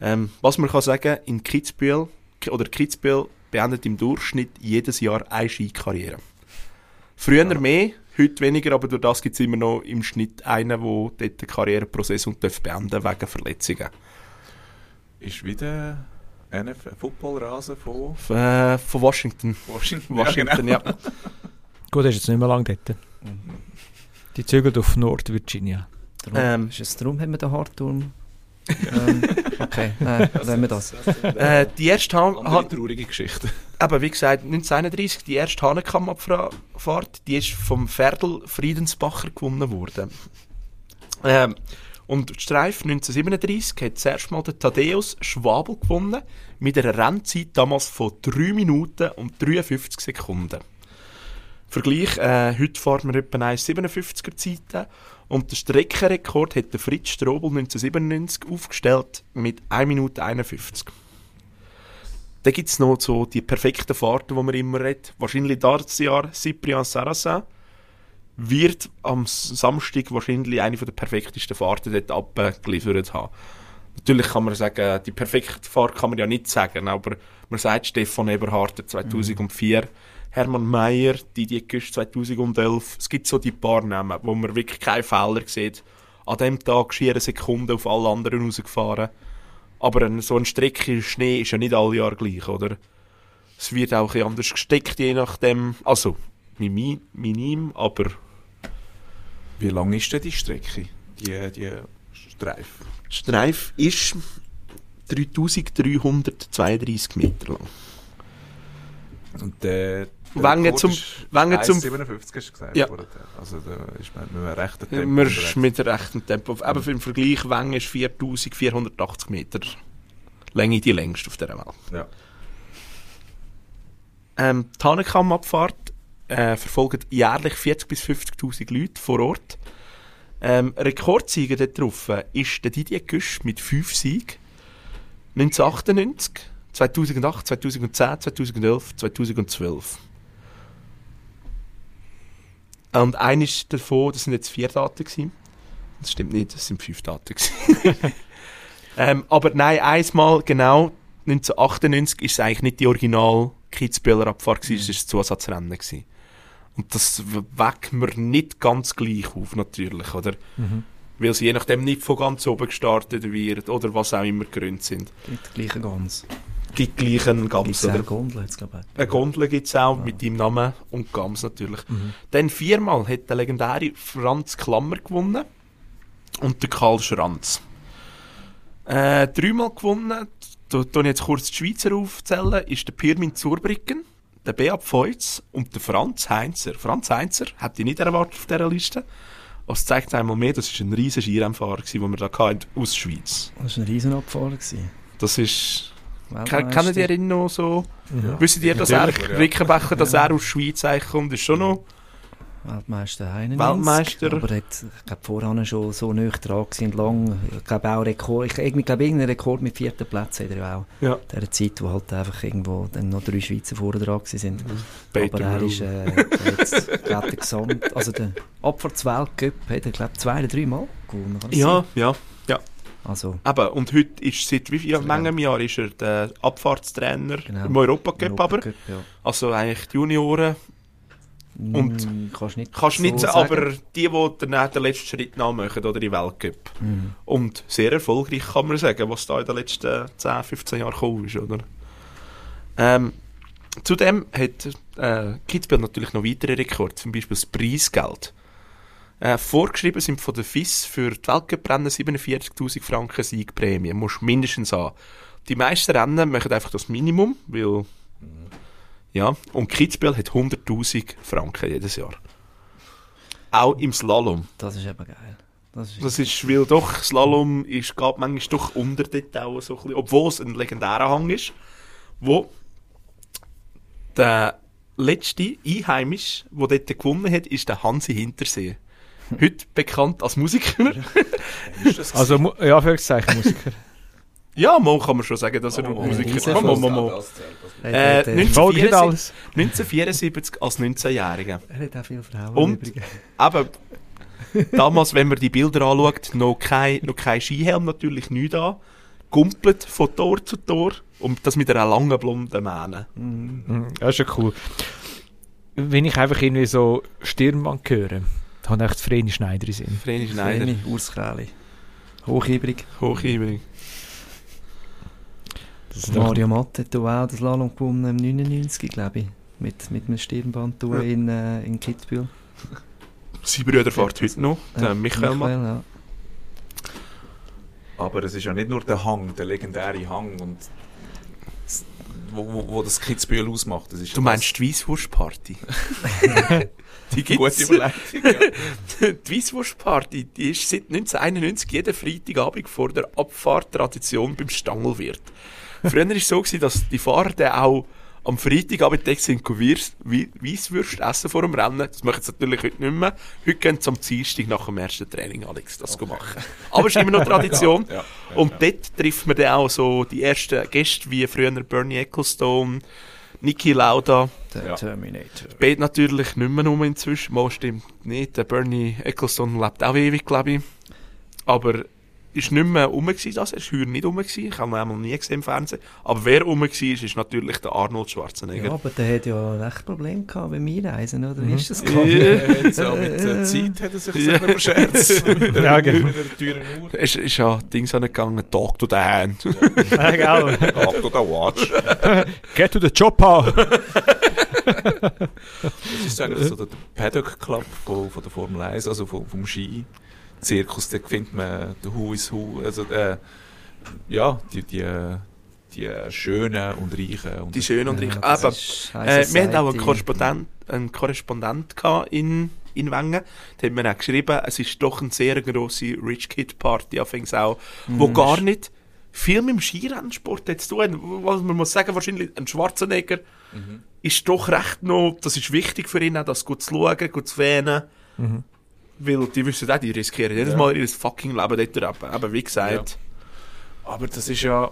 Ähm, was man kann sagen, in Kitzbühel, oder Kitzbühel beendet im Durchschnitt jedes Jahr eine Skikarriere. Früher mehr, heute weniger, aber durch das gibt es immer noch im Schnitt einen, der dort den Karriereprozess und darf beenden wegen Verletzungen. Ist wieder ein Footballrasen von äh, von Washington. Washington. Washington, ja. Gut, er ist jetzt nicht mehr lange dort. Die zügelt auf Nord-Virginia. Darum, Ähm. ist es darum, haben wir den Hartturm? ähm, okay, nein, lassen wir das. äh, die erste Han Andere traurige Geschichte. aber wie gesagt, 1931, die erste Hanekamp-Abfahrt, die ist vom Ferdl Friedensbacher gewonnen worden. Ähm, und Streif 1937 hat zuerst mal der Thaddeus Schwabel gewonnen, mit einer Rennzeit damals von 3 Minuten und 53 Sekunden. Vergleich, äh, heute fahren wir etwa 1,57er Zeiten und der Streckenrekord hat der Fritz Strobel 1997 aufgestellt mit 1 Minute 51. Dann gibt es noch so die perfekten Fahrten, die man immer redet. Wahrscheinlich das Jahr Cyprien Sarrazin wird am Samstag wahrscheinlich eine der perfektesten Fahrten dort abgeliefert haben. Natürlich kann man sagen, die perfekte Fahrt kann man ja nicht sagen, aber man sagt Stefan Eberhardt 2004, Hermann Mayer, Didier Güsch 2011. Es gibt so die paar Namen, wo man wirklich keine Fehler sieht. an dem Tag schier eine Sekunde auf alle anderen rausgefahren. Aber so ein Strecke Schnee ist ja nicht alle Jahre gleich, oder? Es wird auch ein anders gesteckt, je nachdem. Also, mini- minim, aber Wie lang ist denn die Strecke? Die, die Streifen? Streif ist 3332 Meter lang. Und der, der Wengen Rekord zum- ist Wengen zum- 1,57 hast du gesagt. Ja. vorher. Also da ist man mit einem rechten Tempo unterwegs. sind mit rechtem Tempo. Eben für den Vergleich, Wengen ist 4480 Meter. Länge die längste auf dieser Welt. Ja. Ähm, die Hanekamabfahrt äh, verfolgt jährlich 40.000 bis 50.000 Leute vor Ort. Ähm, Rekordsieger dort drauf ist der Didier Güsch mit 5 Siegen. 1998, 2008, 2010, 2011, 2012. Und eines davon, das sind jetzt vier Daten gewesen. Das stimmt nicht, das sind fünf Daten gewesen. ähm, aber nein, einmal genau 1998 ist es eigentlich nicht die original Kitzbüheler Abfahrt gewesen, es war ein Zusatzrennen gewesen. Und das weckt mir nicht ganz gleich auf, natürlich, oder? Weil sie je nachdem nicht von ganz oben gestartet wird, oder was auch immer Gründe sind. Mit der gleichen Gans. Die gleichen Gibt Gams, es oder? auch Gondel, jetzt glaube ich. Eine Gondel gibt es auch mit deinem Namen und Gams natürlich. Dann viermal hat der legendäre Franz Klammer gewonnen und der Karl Schranz. Äh, dreimal gewonnen, da ich jetzt kurz die Schweizer aufzählen, ist der Pirmin Zurbriggen, der Beat Feutz und der Franz Heinzer. Franz Heinzer hätte ich nicht erwartet auf dieser Liste. Aber es zeigt einmal mehr, das war ein riesen Skirennfahrer, den wir da hatten, aus der Schweiz. Das war ein Riesenabfahrer. gewesen. Das ist... Weltmeister. Ke- Kennt ihr ihn noch so? Ja. Wisst ihr, dass er, ja. Rickenbacher, dass er aus der Schweiz eigentlich kommt, ist schon noch... Weltmeister 91. Weltmeister. Aber er hat, ich glaube, vorher schon so nah dran und lang. Ich glaube auch Rekord. Ich, ich glaube, irgendeinen Rekord mit vierten Plätzen hat er auch. Ja. In dieser Zeit, wo halt einfach irgendwo dann noch drei Schweizer vorne dran sind. Peter Aber er ist, äh, er hat, glaub, der Gesamt, also der Abfahrtsweltcup hat er, glaube zwei oder drei Mal gewonnen. Ja, sein? ja. Also, Eben, und heute ist seit wie viel Menge Jahren ist er der Abfahrtstrainer Genau. im Europacup, aber Europacup, ja. also eigentlich die Junioren Und- Mm, kannst nicht kannst nicht so sagen. aber die, die dann den letzten Schritt nachmachen oder in den Weltcup. Mhm. Und sehr erfolgreich kann man sagen, was da in den letzten 10, 15 Jahren gekommen ist, oder? Ähm, zudem hat äh, Kitzbühel natürlich noch weitere Rekorde, zum Beispiel das Preisgeld. Äh, vorgeschrieben sind von der FIS für die Weltcuprennen 47'000 Franken Siegprämie. Musst mindestens haben. Die meisten Rennen machen einfach das Minimum, weil... Ja, und Kitzbühel hat 100'000 Franken jedes Jahr. Auch im Slalom. Das ist eben geil. Das ist, Das ist, weil doch Slalom ist, geht manchmal doch unter dort auch so ein bisschen, obwohl es ein legendärer Hang ist, wo der letzte Einheimisch, der dort gewonnen hat, ist der Hansi Hintersee. Heute bekannt als Musiker. Also, ja, Anführungszeichen Musiker. Ja, mal kann man schon sagen, dass er Oh, Musiker diese ist. Mal, mal, mal, Äh, hat, äh, nicht- Folgt nicht 74 alles. 1974 als 19-Jähriger. er hat auch viele Frauen Und? übrigens. Aber damals, wenn man die Bilder anschaut, noch kein, noch kein Skihelm, natürlich nicht da. Gumpelt von Tor zu Tor und das mit einer langen blonden Mähne. Mhm, Das ist ja cool. Wenn ich einfach irgendwie so Stirnband höre, habe ich echt Vreni Schneider in Sinn. Vreni Schneider. Vreni, Urs Kräli. Hochhebrig. Hochübrig. Das ist doch- Mario Matt hat auch das Slalom gewonnen im 99, glaube ich. Mit, mit einem Stirnband Ja. in, äh, in Kitzbühel. Sein Bruder fährt heute noch, der Äh, Michael Mann. ja. Aber es ist ja nicht nur der Hang, der legendäre Hang, und s- wo, wo, wo das Kitzbühel ausmacht. Das ist Du meinst die Weisswurstparty? die das gute gibt's. Überleitung. Ja. Die Weisswurstparty, die ist seit 1991 jeden Freitagabend vor der Abfahrt Tradition beim Stangelwirt. Früher war es so, gewesen, dass die Fahrer dann auch am Freitagabend dort sind Weiss- Wei- Weisswürste essen vor dem Rennen. Das machen sie natürlich heute nicht mehr. Heute gehen sie am Dienstag nach dem ersten Training, Alex, das machen. Aber es ist immer noch Tradition. Ja, ja, Und ja. dort trifft man dann auch so die ersten Gäste, wie früher Bernie Ecclestone, Niki Lauda. Der Ja. Terminator. Beide natürlich nicht mehr um inzwischen. Mal stimmt nicht. Der Bernie Ecclestone lebt auch ewig, glaube ich. Aber ist nicht mehr rum gewesen, das ist heuer nicht rum gewesen. Ich habe ihn einmal nie gesehen im Fernsehen. Aber wer rum war, ist natürlich der Arnold Schwarzenegger. Ja, aber der hat ja recht Probleme gehabt beim Einreisen, oder? Wie ist das Ja. gekommen? Auch mit der Zeit hat er sich Ja. selber verscherzt. Mit Ja, der genau. teuren Uhr. Es ist ja Dings angegangen, Talk to the Hand. Ja, genau. Ab oder Watch. Get to the chopper! Das ist eigentlich so der Paddock Club von, von der Formel 1, also vom, vom Ski-Zirkus. Da findet man den Who is Who. Also, äh, ja, die, die, die Schönen und Reichen. Und Die schön und Ja, reich. das Aber äh, wir hatten auch einen. Korrespondent, einen Korrespondent gehabt in, in Wengen. Da hat mir auch geschrieben, es ist doch eine sehr grosse Rich Kid Party, anfangs auch, wo Mhm. gar nicht viel mit dem Skirennsport zu tun. Was man muss sagen, wahrscheinlich ein Schwarzenegger Mhm. ist doch recht noch, das ist wichtig für ihn, auch das gut zu schauen, gut zu wähnen. Mhm. Weil die wissen auch, die riskieren jedes Ja. Mal ihr fucking Leben dort ab. Aber wie gesagt, Aber das ist ja,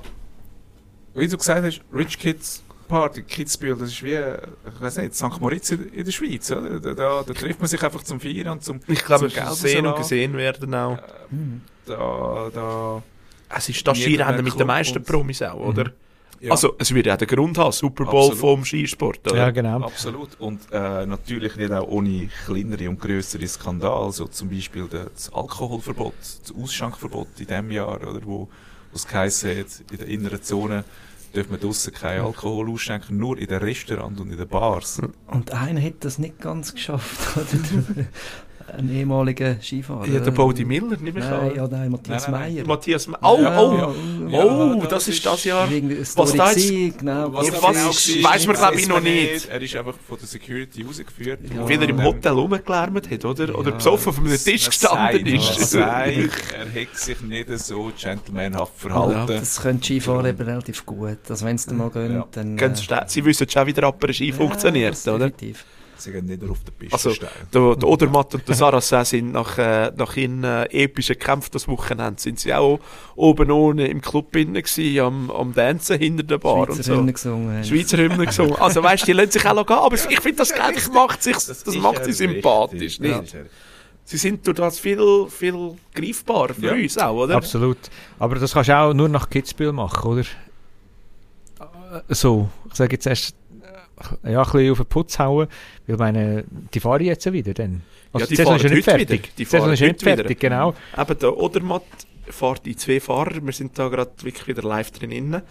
wie du gesagt hast, Rich Kids Party, Kidsbild, das ist wie, ich weiß nicht, St. Moritz in, der Schweiz, oder? Da, da, da trifft man sich einfach zum Feiern und zum, ich glaube, zum es sehen und gesehen werden auch. Da, da, Es ist das Jeder Skirennen mit den meisten Promis auch, oder? Ja. Also, es wird ja den Grund haben, Super Bowl Absolut. vom Skisport, oder? Ja, genau. Absolut. Und äh, natürlich nicht auch ohne kleinere und größere Skandale, so zum Beispiel das Alkoholverbot, das Ausschankverbot in diesem Jahr, oder, wo wo es geheißen hat, in der inneren Zone dürfen wir draussen kein Alkohol ausschenken, nur in den Restaurants und in den Bars. Und einer hat das nicht ganz geschafft? Ein ehemaliger Skifahrer. Ja, der Bodie Miller, nehme ich Nein, ja, nein, Matthias Nein, nein, nein. Meyer. Matthias Me Oh, Ja, oh, ja, oh, Ja, das, das ist ist- das Jahr. Was da jetzt- genau. Was was genau ist. war, weiss man, glaub ich, noch nicht. Er ist einfach von der Security rausgeführt. Ja. Wie er im Hotel rumgelärmt hat, oder? Oder besoffen auf einem es- Tisch es gestanden ist. es sei, er hat sich nicht so gentlemanhaft verhalten. Das können Skifahrer eben relativ gut. Also wenn sie dann mal gehen, Ja. dann... Schnell. Sie wissen schon, wie der Rapper Ski funktioniert, das oder? definitiv. Sie gehen nicht nur auf der Piste Also, stehen. Der, der Odermatt und der Saracen sind nach, äh, nach ihren äh, epischen Kämpfen das Wochenende, sind sie auch oben ohne im Club innen gewesen, am, am Dancen hinter der Bar und Schweizer so. Hymne gesungen haben. Schweizer Hymne gesungen. Also weißt du, die lassen sich auch noch gehen, aber ich finde, das, das macht sich, das, ist macht sie sympathisch, Ja. nicht? Sie sind durch das viel, viel greifbarer für Ja. uns auch, oder? Absolut. Aber das kannst du auch nur nach Kitzbühel machen, oder? So, ich sage jetzt erst ja, ein bisschen auf den Putz hauen, weil meine, die fahren jetzt wieder dann. Also Ja, die Saison ist nicht fertig. wieder. Die Die Saison fahren ist nicht heute wieder. fertig, genau. Eben, der Odermatt fährt in zwei Fahrer. Wir sind da gerade wirklich wieder live drin. In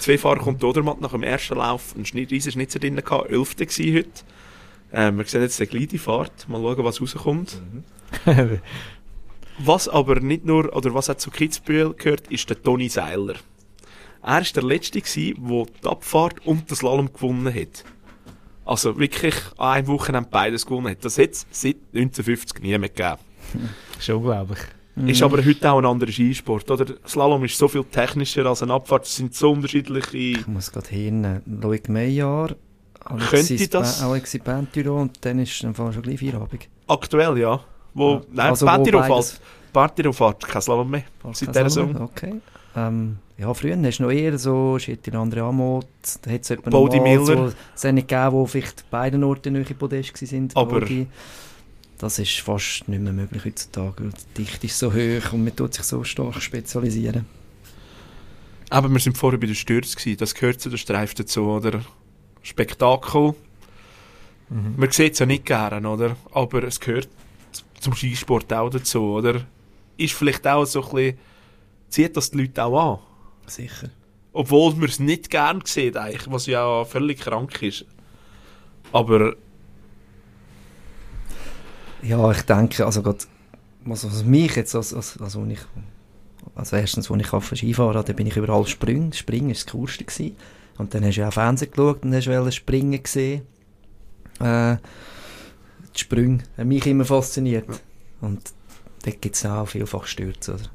zwei Fahrer kommt der Odermatt nach dem ersten Lauf ein Schnitt, riesen Schnitzer drin gehabt. Elfte gsi heute. Ähm, wir sehen jetzt den gleiche Fahrt. Mal schauen, was rauskommt. Was aber nicht nur, oder was auch zu Kitzbühel gehört, ist der Toni Seiler. Er ist der Letzte der die Abfahrt und das Slalom gewonnen hat. Also wirklich an einem Wochenende beides gewonnen hat. Das hat es seit 1950 nie mehr gegeben. Ist unglaublich. Ist aber heute auch ein anderer Skisport, oder? Slalom ist so viel technischer als eine Abfahrt. Es sind so unterschiedliche... Ich muss gerade hin. Loic Meyer, Alexis, das- Alexis Benturo und dann ist dann schon gleich Feierabend. Aktuell, ja. Wo, Ja. Nein, Also, beides- fährt. Partiro fährt kein Slalom mehr. Seit dieser Saison. Okay. Ähm, ja, früher hast du noch eher so Schittin Andre Amot, da hat es noch mal Miller. so Szenen gegeben, wo vielleicht beiden Orten nicht Podest waren. Aber- Bodie. Das ist fast nicht mehr möglich heutzutage. Die Dichte ist so hoch und man tut sich so stark spezialisieren. Aber wir sind vorher bei der Stürze gewesen. Das gehört zu der Streif dazu, oder? Spektakel. Mhm. Man sieht es ja nicht gern, oder? Aber es gehört zum Skisport auch dazu, oder? Ist vielleicht auch so ein bisschen... Zieht das die Leute auch an? Sicher. Obwohl man es nicht gern sieht, eigentlich, was ja völlig krank ist. Aber Ja, ich denke, also gerade, was, was mich jetzt, als, als, als, als ich, also erstens, als ich auf Skifahren dann bin ich überall springen. Springen war das Coolste. Gewesen. Und dann hast du ja auch Fernsehen geschaut und hast springen gesehen. Äh, die Sprünge haben mich immer fasziniert. Und dort gibt es auch vielfach Stürze. Oder?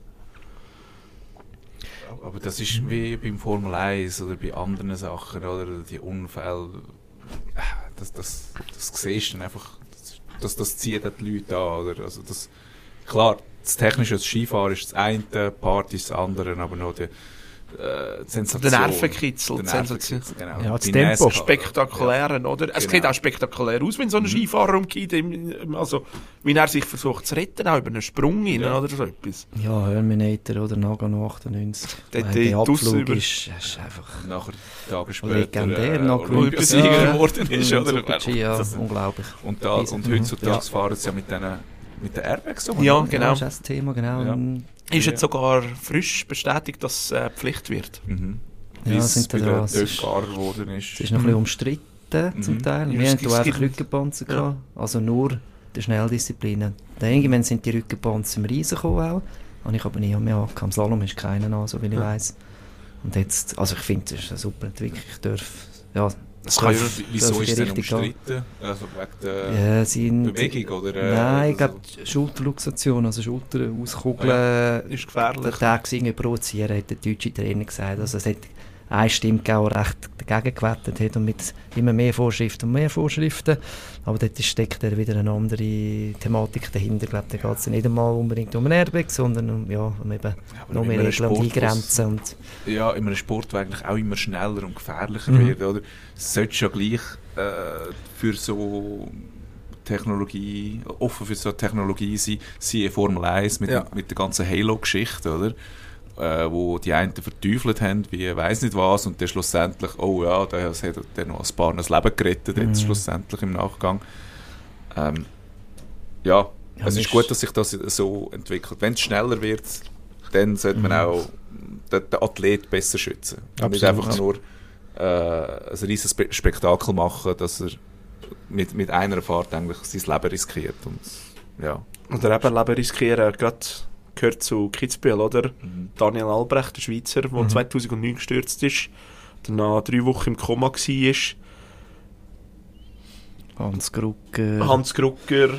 Aber das ist wie beim Formel 1 oder bei anderen Sachen, oder? Die Unfälle. äh, Das, das, das siehst du dann einfach. Das, das, das zieht auch die Leute an, oder? Also das, klar, das technische das Skifahren ist das eine, Party ist das andere, aber noch die, äh, die Sensation. Der Nervenkitzel, Der. Nervenkitzel, genau. Ja, das Tempo. NASCAR. spektakulären, oder? Es Genau. sieht auch spektakulär aus, wenn so ein Skifahrer umgeht, also wie er sich versucht zu retten, auch über einen Sprung rein Ja. oder so etwas. Ja, Terminator oder Nagano 98. Dort Nein, die der Tuss Abflug über- ist, ist einfach nachher Tage später legendär. äh, noch. Olympiasieger Ja. geworden ist, Ja, oder? Ja, unglaublich. Und, da, und Mhm. heutzutage Ja. fahren sie ja mit den, mit den Airbags um. Ja, genau. Ja, das ist das Thema, genau. Ja. Ist Ja. jetzt sogar frisch bestätigt, dass es äh, Pflicht wird. Mhm. Ja, Wie es sind bei da den dran. Es ist- Dörfahrer geworden ist. Es ist noch ein bisschen umstritten zum Mhm. Teil. Wir hier es einfach Rückenpanzer Ja. gehabt. Also nur die Schnelldisziplinen. Dann irgendwann sind die Rückenpanzer im Riesen gekommen auch. Habe ich aber nie mehr angehabt. Am Slalom ist keiner an, so wie ich Ja. weiss. Und jetzt, also ich finde, das ist eine super Entwicklung. Ich darf, ja, Das kann ja, Wie- Wieso ist die denn Richtung gehen. umstritten? Also wegen der Ja, sind, Bewegung oder? äh, Nein, ich glaube, Schulterluxation, also Schulter auskugeln, ist gefährlich. den Tag irgendwie provozieren, hat der deutsche Trainer gesagt. Also es hat eine Stimme gegeben, die recht dagegen gewettet hat und mit immer mehr Vorschriften und mehr Vorschriften. Aber dort steckt dann wieder eine andere Thematik dahinter. Ich glaube, da geht es ja nicht einmal unbedingt um ein Airbag, sondern um, ja, um eben Ja, noch mehr Regeln und Eingrenzen. Und, Ja, in einem Sport, der eigentlich auch immer schneller und gefährlicher Mhm. wird, oder? Es sollte ja gleich äh, für so Technologie, offen für so Technologie sein, siehe Formel 1 mit, Ja. mit der ganzen Halo-Geschichte, oder? Äh, wo die einen verteufelt haben, wie weiss nicht was, und dann schlussendlich, oh ja, das hat dann noch ein paar das Leben gerettet, jetzt Mhm. schlussendlich im Nachgang. Ähm, ja, Ja, es ist gut, dass sich das so entwickelt. Wenn es schneller wird, dann sollte man Mhm. auch den, den Athlet besser schützen. Und nicht Absolut. einfach nur äh, ein riesiges Spe Spektakel machen, dass er mit, mit einer Fahrt eigentlich sein Leben riskiert. Und, ja. Oder eben Leben riskieren, gerade gehört zu Kitzbühel, oder? Mhm. Daniel Albrecht, der Schweizer, der Mhm. 2009 gestürzt ist, danach drei Wochen im Koma war. Hans Grucker. Hans Grucker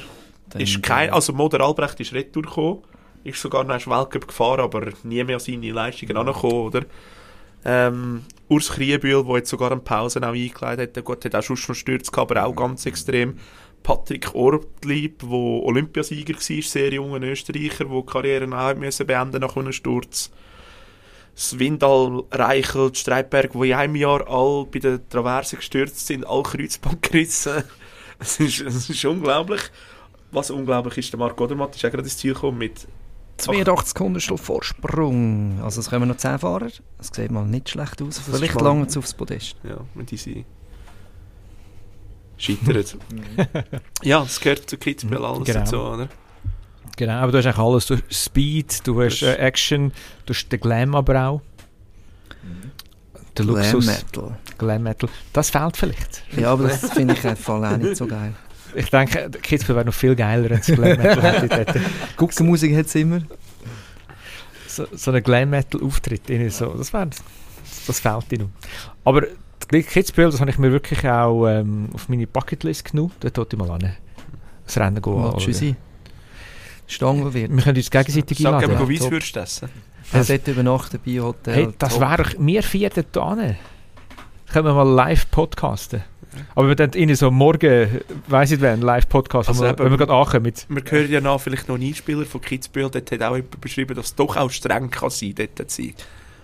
ist kein, also Moder Albrecht ist retour gekommen, ist sogar noch Weltcup gefahren, aber nie mehr an seine Leistungen angekommen, oder? Ähm, Urs Kriebühl, der jetzt sogar eine Pause auch eingeleitet hat, gut, hat auch schon Stürze gehabt, aber auch ganz extrem. Patrick Ortlieb, der Olympiasieger war, sehr junger Österreicher, der die Karriere müssen beenden nach einem Sturz. Swindal, Reichel, Streitberg, die in einem Jahr all bei der Traverse gestürzt sind, all Kreuzband gerissen. Es ist, es ist unglaublich. Was unglaublich ist, der Marc Odermatt ist auch gerade ins Ziel gekommen mit 82 Hundertstel Vorsprung. Also es kommen noch 10 Fahrer. Das sieht mal nicht schlecht aus. ist Vielleicht lange aufs Podest. Ja, mit diese scheitert. ja, das gehört zu Kitzbühel alles Genau. dazu, oder? Genau, aber du hast eigentlich alles. Du hast Speed, du hast äh, Action, du hast den Glam aber auch. Der Glam Luxus. Metal. Glam Metal. Das fehlt vielleicht. Ja, aber das finde ich einfach auch nicht so geil. Ich denke, Kitzbühel wäre noch viel geiler, wenn es Glam Metal hätte. hätte. Guckenmusik hat es immer. So, so ein Glam Metal Auftritt. So. Das, wär, das fehlt dir noch. Aber die Kitzbühel, das habe ich mir wirklich auch ähm, auf meine Bucketlist genommen. Dort wollte ich mal an. Das Rennen gehen. Oh. Tschüssi. Stange wird. Wir können uns gegenseitig Sag einladen. go top. Weisswürst essen. Ja, dort übernachten bei Hotel. Hey, das wäre doch, wir vier dort hin. Können wir mal live podcasten. Aber wir dann in so morgen, weiss ich wann, live Podcast, Also wenn, eben- wir, wenn wir gerade ankommen mit. Wir hören ja nach vielleicht noch einen Einspieler von Kitzbühel, dort hat auch jemand beschrieben, dass es doch auch streng kann sein, dort zu sein.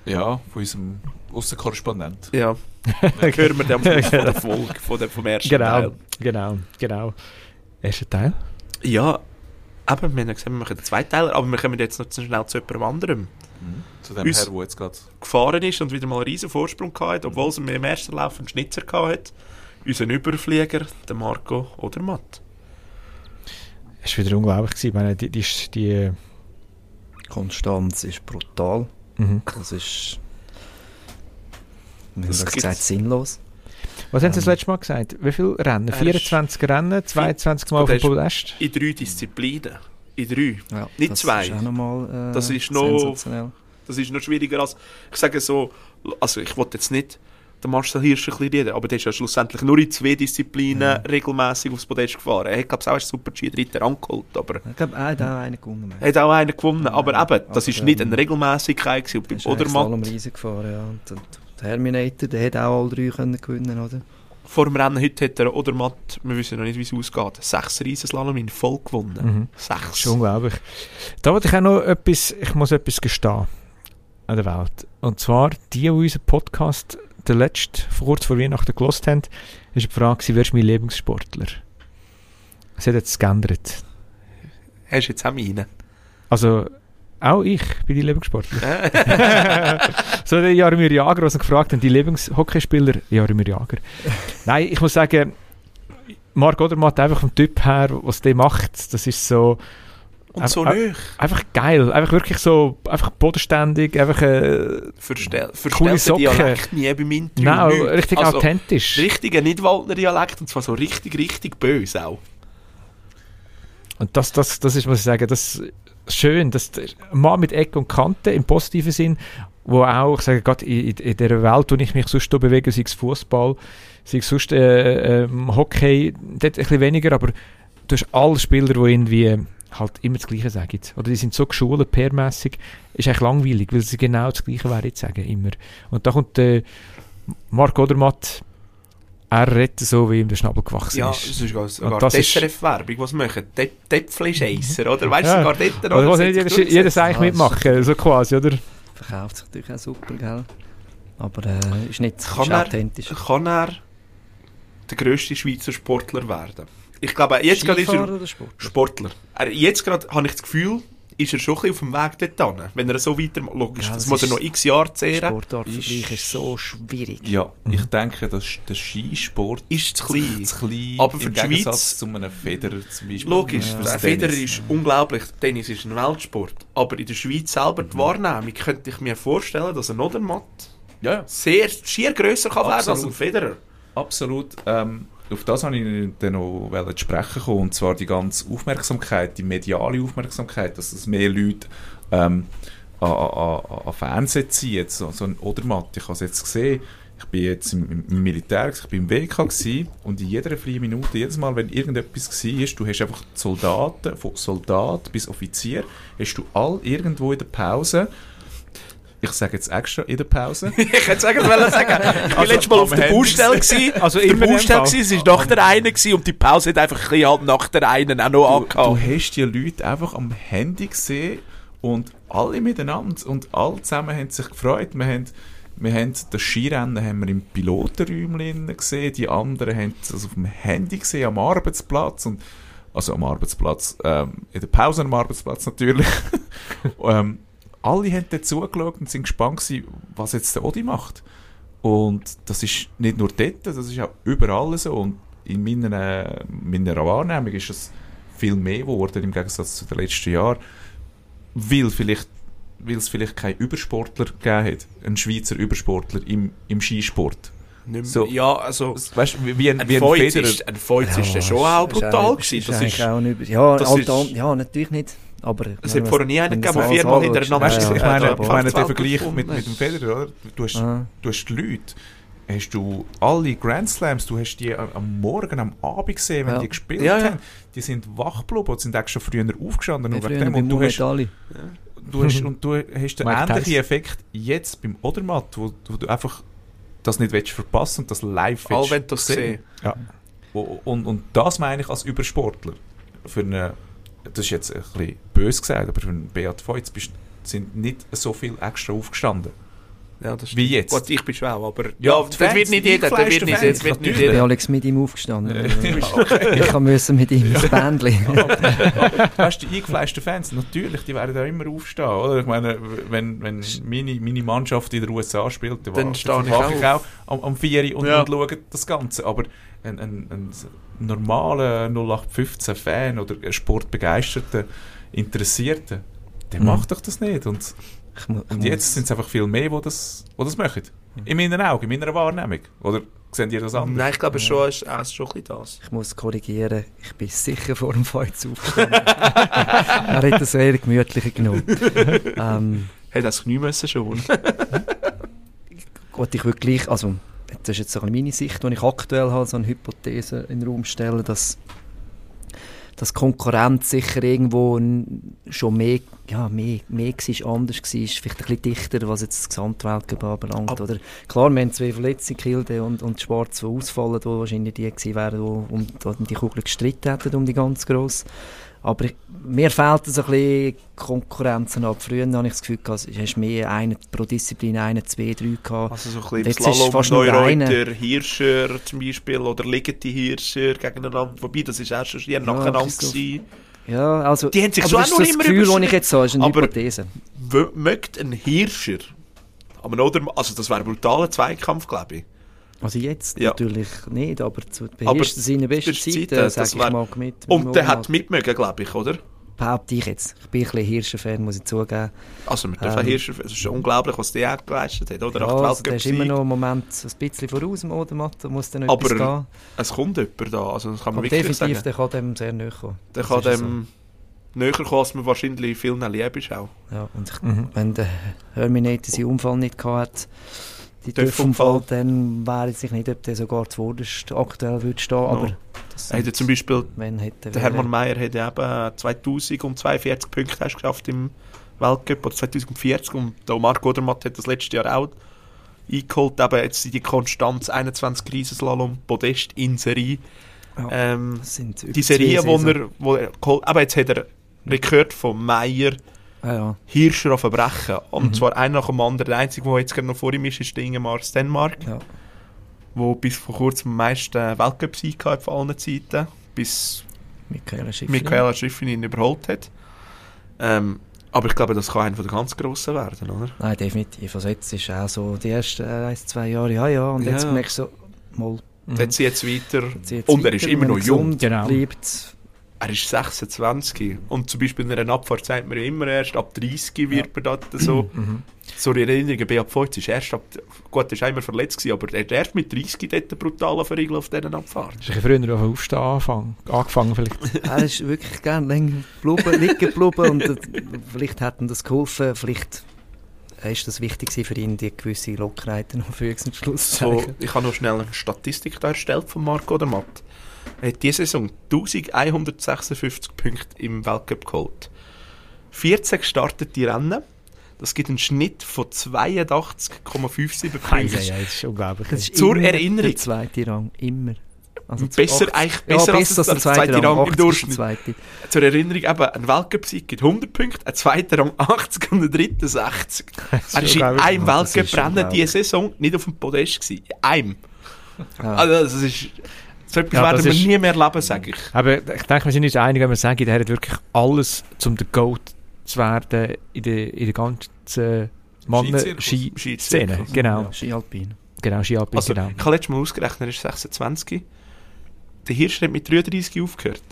Ja, von unserem Aussenkorrespondent. Ja, dann hören wir dann am Schluss von der Folge, von der, vom ersten Genau, Teil. genau, genau. Erster Teil. Ja, eben, wir haben ja gesagt, wir machen den zweiten Teil, aber wir kommen jetzt noch zu schnell zu jemand anderem. Mhm. Zu dem Uns- Herr, der jetzt gerade... gefahren ist und wieder mal einen riesen Vorsprung hatte, obwohl es im ersten Lauf einen Schnitzer hatte. Unser Überflieger, der Marco Odermatt. Es war wieder unglaublich. Gewesen. Ich meine, die, die, die, Konstanz ist brutal. Mhm. Das ist. Das gesagt, sinnlos. Was haben Sie das Ähm, letzte Mal gesagt? Wie viele Rennen? er ist- 24 Rennen, 22 Mal auf dem Podest? In drei Disziplinen. In drei. Ja, Nicht das zwei. Ist auch noch mal, äh, Das ist noch- sensationell. Das ist noch schwieriger als, ich sage so, also ich wollte jetzt nicht den Marcel Hirsch ein bisschen reden, aber der ist ja schlussendlich nur in zwei Disziplinen regelmäßig aufs Podest gefahren. Er hat, glaube ich, auch einen Super-G dritter angeholt, aber Ich glaube, er hat auch einen gewonnen. er hat auch einen gewonnen. Aber Ja, eben, das aber, ist nicht ähm, eine Regelmäßigkeit gewesen. Er ist Odermatt Slalom riesig gefahren, ja. Und, und der Terminator, der hat auch alle drei können gewinnen, oder? vor dem Rennen heute hat der Odermatt, wir wissen noch nicht, wie es ausgeht, sechs Riesenslalom in voll gewonnen. Mhm. Sechs. Ist unglaublich. Da wollte ich auch noch etwas, ich muss etwas gestehen. an der Welt. Und zwar, die, die unseren Podcast der letzte, kurz vor Weihnachten gelost haben, ist die Frage, wer ist mein Lieblingssportler? Es hat jetzt geändert. Hast du jetzt auch meine? Also, auch ich bin die Lieblingssportler. so der Jaromir Jager, was gefragt haben, die Lieblingshockeyspieler, Jaromir Jager. Nein, ich muss sagen, Marc Odermatt einfach vom Typ her, was der macht, das ist so Und so Äh, äh, nicht. einfach geil, einfach wirklich so, einfach bodenständig, einfach äh, Verstell, Coole Socken. Dialekt nie beim Interview. nein, nichts. richtig also, authentisch. Richtiger Nidwaldner Dialekt und zwar so richtig, richtig böse auch. Und das, das, das ist, muss ich sagen, das schön, dass Mann mit Eck und Kante im positiven Sinn, wo auch, ich sage gerade in, in, der Welt, wo ich mich sonst so bewege, sei es Fußball, sei es sonst äh, ähm, Hockey, dort ein bisschen weniger, aber du hast alle Spieler, die irgendwie halt immer das Gleiche sagen. Oder die sind so geschult, permässig, ist eigentlich langweilig, weil sie genau das Gleiche werden sagen, immer. Und da kommt äh, Marc Odermatt, er redet so, wie ihm der Schnabel gewachsen Ja, ist. es ist sogar, sogar das ist- SRF-Werbung, was machen. Täpfli-Scheisser, oder? Weißt du, Ja. sogar dort Oder was nicht jeder, jedes eigentlich mitmachen, so quasi, oder? Verkauft sich natürlich auch super, gell? Aber äh, ist nicht Kann ist er- authentisch. Kann er der grösste Schweizer Sportler werden? Ich glaube, jetzt gerade ist er? Sportler. Er, jetzt gerade habe ich das Gefühl, ist er schon ein auf dem Weg dort hin. Wenn er so weiter, logisch, Ja, das das muss er ist- noch x Jahre zehren. Sportartvergleich ist so schwierig. Ja, ich denke, dass der Skisport Ist zu klein. zu klein Aber für im die Schweiz- Gegensatz zu einem Federer zum Beispiel. Logisch, Ja. Das Federer ist unglaublich. Tennis ist ein Weltsport. Aber in der Schweiz selber Mhm. die Wahrnehmung könnte ich mir vorstellen, dass ein Odermatt Ja, sehr, schier grösser kann werden als ein. Federer. Absolut. Ähm, auf das wollte ich dann noch sprechen kommen. Und zwar die ganze Aufmerksamkeit, die mediale Aufmerksamkeit, dass es mehr Leute ähm, an, an, an Fernsehen ziehen. So, so ein Odermatt. Ich habe es jetzt gesehen. Ich bin jetzt im, Militär, ich bin im WK gewesen, und in jeder freien Minute, jedes Mal, wenn irgendetwas war, du hast einfach Soldaten, von Soldat bis Offizier, hast du all irgendwo in der Pause, ich sage jetzt extra in der Pause, ich hätte sagen wollen sagen. Ich war Also, letztes Mal auf der Baustelle. gewesen. Also dem Baustelle gewesen, es war nach der einen gewesen und die Pause hat einfach ein halt nach der einen auch noch du, du angehauen. hast die Leute einfach am Handy gesehen und alle miteinander und alle zusammen haben sich gefreut. Wir haben, wir haben das Skirennen haben wir im Pilotenräumchen gesehen, die anderen haben es also auf dem Handy gesehen, am Arbeitsplatz und also am Arbeitsplatz, ähm, in der Pause am Arbeitsplatz natürlich. ähm, alle haben dort zugeschaut und sind gespannt gewesen, was jetzt der Odi macht. Und das ist nicht nur dort, das ist auch überall so. Und in meiner, meiner Wahrnehmung ist es viel mehr geworden im Gegensatz zu den letzten Jahren, weil, vielleicht, weil es vielleicht keinen Übersportler gegeben hat, einen Schweizer Übersportler im, im Skisport. Nicht mehr- So. Ja, also Weißt wie, wie ein, ein wie ein Feuz Federer. ist, ein Feuz ist dann schon auch brutal gewesen. ist Das ist, auch nicht, ja, das ist- ja, natürlich nicht. Aber Es hat vorher nie einen gegeben, der viermal hintereinander du, Ja, ich ja, meine, ja, ich meine ja. den Vergleich mit, mit dem Federer, oder? Du hast, Ah. du hast die Leute, hast du alle Grand Slams, du hast die am- am Morgen, am Abend gesehen, wenn Ja. die gespielt Ja, ja. haben, die sind wach geblieben und sind auch schon früher aufgestanden. Ja, nur wegen früher dem. und du hast, du hast, und du hast den ähnlichen. Effekt jetzt beim Odermatt, wo, wo du einfach das nicht willst verpassen und das live all willst wenn du das sehen. sehen. Wo- Und, und das meine ich als Übersportler. Für eine, das ist jetzt ein bisschen böse gesagt, aber für Beat Feutz sind nicht so viel extra aufgestanden. Ja, das Wie stimmt. jetzt? Gut, ich bin auch, aber Ja, das Fans, wird nicht die jeder, das wird nicht, das wird nicht Ich bin. Alex mit ihm aufgestanden. Ja, ich musste mit ihm ins Bändchen. Weißt du, die eingefleischten Fans, natürlich, die werden auch immer aufstehen, oder? Ich meine, wenn, wenn meine, meine Mannschaft in den USA spielt, dann, Dann war- stehe ich wache ich auch am, am 4 und, Ja. und schaue das Ganze. Aber ein, ein, ein normaler 0815-Fan oder sportbegeisterter Interessierter, der Mhm. macht doch das nicht. Und, und jetzt sind es einfach viel mehr, die das, die das machen. In meinen Augen, in meiner Wahrnehmung. Oder sehen ihr das anders? Nein, ich glaube schon, es ist schon ein bisschen das. Ich muss korrigieren, ich bin sicher vor dem Feuz aufgestanden. er hat das eher gemütlicher genommen. ähm, Hätte das nicht müssen schon. Gut, ich würde gleich, also das ist jetzt so meine Sicht, die ich aktuell habe, so eine Hypothese in den Raum stellen, dass, dass Konkurrenz sicher irgendwo schon mehr, ja, mehr, mehr war, anders war, vielleicht ein bisschen dichter, was jetzt das Gesamtweltcup anbelangt. Ab- Oder, klar, wir haben zwei Verletzte, Kilde und, und Schwarz, die ausfallen, die wahrscheinlich die gewesen wären, die um, die um die Kugel gestritten hätten, um die ganz gross. Aber ich, mir fehlt so ein bisschen Konkurrenzen ab. Früher habe ich das Gefühl, gehabt, du hast mehr einen pro Disziplin, einen, zwei, drei gehabt. Also so ein bisschen Slalom, fast Neureuter, Hirscher zum Beispiel oder liegende Hirscher gegeneinander. Wobei, das ist auch schon eher nacheinander so- gewesen. Ja, also, Die haben sich schon das auch noch das immer Gefühl, das ich jetzt so, ist eine Aber- Hypothese. Mögt ein Hirscher aber also das wäre ein brutaler Zweikampf, glaube ich. Also jetzt Ja. natürlich nicht, aber zu Aber besten, seine besten beste Zeiten, Zeiten, sag das ich mal, mit. Und der hat mitmögen, glaube ich, oder? Behaupte ich jetzt. Ich bin ein bisschen Hirscher-Fan, muss ich zugeben. Also wir dürfen Ähm. Hirscher, es ist unglaublich, was der geleistet hat, oder? Ja, also, der ist immer noch im Moment ein bisschen voraus im Odermatt, muss dann Aber gehen. Es kommt jemand da, also das kann man wirklich definitiv, sagen. der kann dem sehr nahe kommen. Der Das kann dem näher kommen, als man wahrscheinlich vielen lieb ist auch. So. Ja, und ich, Mhm. wenn der Herminator seinen Unfall nicht gehabt hat, die Dörfunfall. Dörfunfall, dann weiß ich nicht, ob der sogar zuvorderst aktuell würde stehen, aber das Er hat ja zum Beispiel, hätte der Hermann Mayer hat ja eben 2042 Punkte hast geschafft im Weltcup, oder 2040, und der Marco Odermatt hat das letzte Jahr auch eingeholt, eben jetzt die Konstanz 21 Riesenslalom, Podest in Serie. Ja. Ähm, die Serie, Saison. er, wo er aber jetzt hat er Rekord von Meyer Ah, ja. Hirscher auf Verbrechen. Und Mhm. zwar einer nach dem anderen. Der einzige, der jetzt gerade noch vor ihm ist, ist der Ingemar Stenmark, Ja. der bis vor kurzem am meisten Weltcup-Sieg hatte von allen Zeiten, bis Michaela Schiffer. Michaela Schiffrin ihn überholt hat. Ähm, aber ich glaube, das kann einer der ganz Grossen werden, oder? Nein, definitiv. Also jetzt ist auch so die ersten äh, ein, zwei Jahre, ja, ja. Und jetzt Ja. merkst du so, mal, Mhm. Dann zieht es weiter. jetzt Und er ist weiter, immer noch jung. Genau. Bleibt. Er ist 26. Und zum Beispiel in einer Abfahrt sagt man ja immer erst ab 30 wird man dort so. Mhm. So in Erinnerung, Beat Voigt ist erst ab, gut, er war einmal verletzt, gewesen, aber er hat erst mit 30 dort brutalen Verriegel auf diesen Abfahrt. Hast du ein bisschen früher auf Aufstehen angefangen, angefangen vielleicht? er ist wirklich gerne länger geblieben, liegen geblieben und äh, vielleicht hat ihm das geholfen, vielleicht ist das wichtig für ihn, die gewisse Lockerheit noch für Schluss zu So, ich habe noch schnell eine Statistik da erstellt von Marco Odermatt. Er hat diese Saison 1156 Punkte im Weltcup geholt. 14 gestartete Rennen. Das gibt einen Schnitt von 82,57 Ei, Punkten. ei, ei, das ist unglaublich. Das ist Zur Erinnerung. Der zweite Rang, immer. Also Besser, eigentlich ja, besser, besser als der zweite Rang, Rang 80 im ist Durchschnitt. zweite. Zur Erinnerung, eben, ein Weltcup-Sieg gibt 100 Punkte, ein zweiter Rang 80 und ein dritter 60. Das Er ist war in einem Ja, ist Weltcup-Rennen diese Saison nicht auf dem Podest. Gewesen. In einem. Ja. Also, das ist... So etwas Ja, werden wir ist- nie mehr erleben, sage ich. Aber ich denke, wir sind uns einig, wenn wir sagen, der hat wirklich alles, um der Goat zu werden in der, in der ganzen. Skizirkus. Genau, Ja, Ski Alpin. genau, Ski-Alpin, Also, genau. ich habe letztes Mal ausgerechnet, er ist 26. Der Hirsch hat mit 33 aufgehört.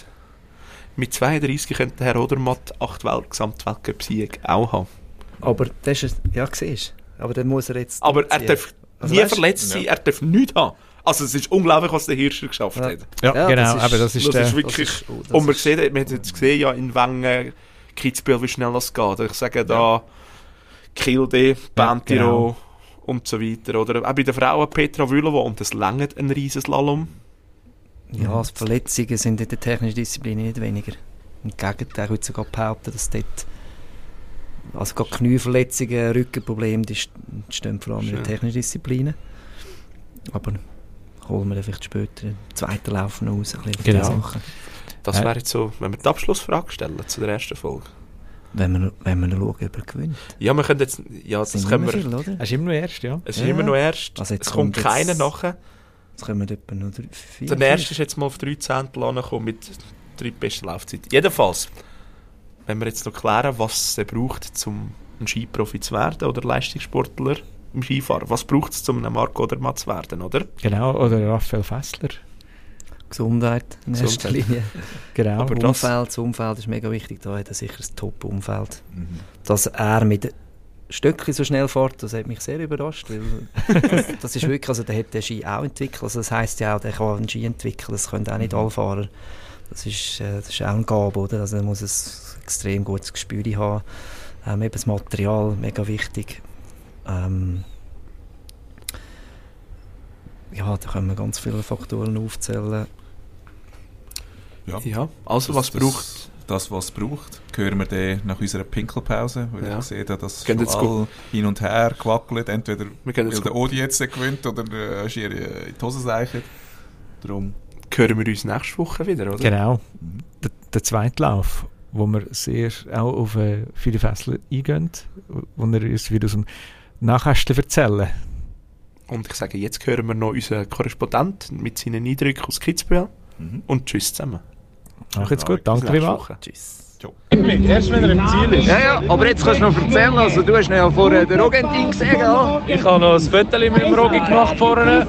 Mit 32 könnte der Herr Odermatt 8 Welt Gesamtweltcup-Siege auch haben. Aber das ist, ja, siehst. Aber dann muss er jetzt... Aber er darf Also nie weißt- verletzt sein, Ja. er darf nichts haben. Also es ist unglaublich, was der Hirscher geschafft Ja. hat. Ja, Ja, genau, das ist- aber das ist, das der, ist wirklich- Das ist- oh, das Und man sieht, man hat jetzt gesehen, ja, in Wengen, Kitzbühel, wie schnell das geht. Ich sage da, Kilde, Bentiro genau. und so weiter. Oder auch bei den Frauen Petra Vülova und das langt ein Riesenslalom. Ja, also Verletzungen sind in der technischen Disziplin nicht weniger. Im Gegenteil, ich würde sogar behaupten, dass dort also gerade Knieverletzungen, Rückenprobleme, die st- stehen vor allem in den technischen Disziplinen. Aber holen wir dann vielleicht später im zweiten Lauf noch raus, ein bisschen Genau. Sachen. Das Ja. wäre jetzt so, wenn wir die Abschlussfrage stellen zu der ersten Folge. Wenn wir, wenn wir noch schauen, ob er gewinnt. Ja, wir können jetzt, ja, das sind können wir, viel, oder? er ist immer noch erst, ja. es ist Ja. immer noch erst, Also jetzt es kommt kommt keiner nachher. Jetzt kommen wir etwa noch drei, vier. Der erste ist jetzt mal auf 3 Zehntel angekommen mit drei besten Laufzeiten. Jedenfalls, wenn wir jetzt noch klären, was es braucht, um ein Skiprofi zu werden oder Leistungssportler im Skifahren. Was braucht es, um ein Marco oder Matt zu werden, oder? Genau, oder Raphael Fessler. Gesundheit in erster. Linie. Genau. Aber das- Umfeld, das Umfeld ist mega wichtig. Da hat er sicher ein Top-Umfeld. Mhm. dass er mit Stöckchen so schnell fährt, das hat mich sehr überrascht, weil das, das ist wirklich, also der hat den Ski auch entwickelt, also das heisst ja auch, der kann einen Ski entwickeln, das können auch nicht alle Fahrer. Das ist, äh, das ist auch ein Gabe, oder? Also er muss ein extrem gutes Gespür haben. Ähm, eben das Material, mega wichtig. Ähm, ja, da können wir ganz viele Faktoren aufzählen. Ja. Ja, also Das- was das- braucht... Das, was es braucht, hören wir dann nach unserer Pinkelpause, weil Ja. ich sehe, da, dass schon jetzt all hin und her gewackelt, entweder weil jetzt, der Odi jetzt gewinnt oder äh, schier äh, in die Hose seichert. Darum, hören wir uns nächste Woche wieder, oder? Genau. Der, der zweite Lauf, wo wir sehr auch auf äh, viele Fässler eingehen, wo er uns wieder aus dem Nachkästen erzählen. Und ich sage, jetzt hören wir noch unseren Korrespondent mit seinen Eindrücken aus Kitzbühel. Mhm. Und tschüss zusammen. Mach jetzt gut, danke vielmals. Woche. Erst wenn er im Ziel ist. Ja, ja, aber jetzt kannst du noch erzählen, also du hast ja vorher den Rogentin gesehen, ja? Ich habe noch ein Foto mit dem Rogi gemacht vorne.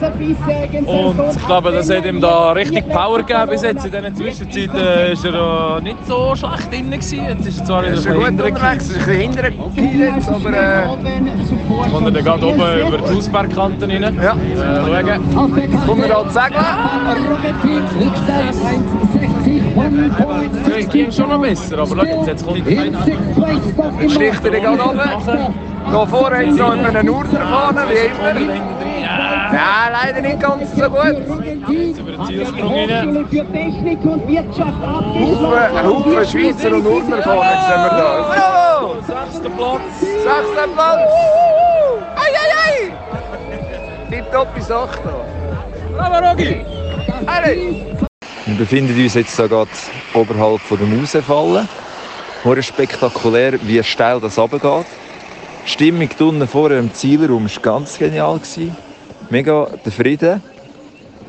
Und ich glaube, das hat ihm da richtig Power gegeben bis jetzt. In dieser Zwischenzeit äh, ist er nicht so schlecht drin gewesen. Jetzt ist er zwar wieder Ist ein bisschen unterwegs, ist ein bisschen hinterher jetzt, aber äh, Kommt er dann gerade oben über die Hausbergkante rein. ja. Äh, schauen. Kommt er da zu sagen? Es ging schon noch besser, aber jetzt, kommt. Jetzt sticht er den gerade runter. Da vorne hat es noch einen Urnerfahne, wie immer. Ja, leider nicht ganz so gut. Technik und Wirtschaft ein Haufen Schweizer und Urnerfahnen sehen wir da. Bravo! Sechster Platz. Sechster Platz! Ei, ei, ei! Tipptoppe Sache da. Bravo, Rogi! Alle! Wir befinden uns jetzt da gerade oberhalb von der Mausefalle. Hure spektakulär, wie steil das runtergeht. Die Stimmung unten vorne im Zielraum war ganz genial. Mega der Frieden.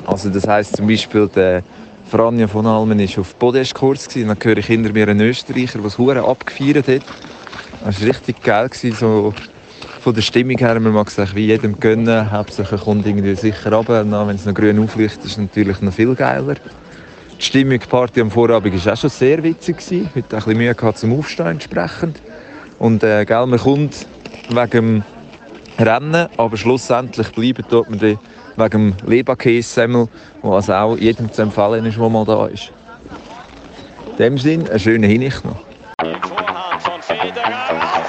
Also das heisst zum Beispiel, der Franja von Almen war auf Podestkurs. gewesen. Dann höre ich hinter mir einen Österreicher, der es hure abgefeiert hat. Das war richtig geil. So von der Stimmung her, man mag es wie jedem gönnen. Hauptsache kommt irgendwie sicher runter. Wenn es noch grün aufleuchtet, ist es natürlich noch viel geiler. Die Stimmung, die Party am Vorabend war auch schon sehr witzig. gewesen. Heute ein bisschen Mühe gehabt zum Aufstehen entsprechend. Und äh, gell, man kommt wegen dem Rennen, aber schlussendlich bleiben dort man wegen dem Leberkäse-Semmel, der also auch jedem zu empfehlen ist, der mal da ist. In dem Sinne, eine schöne Hinrichtung noch. Vorhand von Federer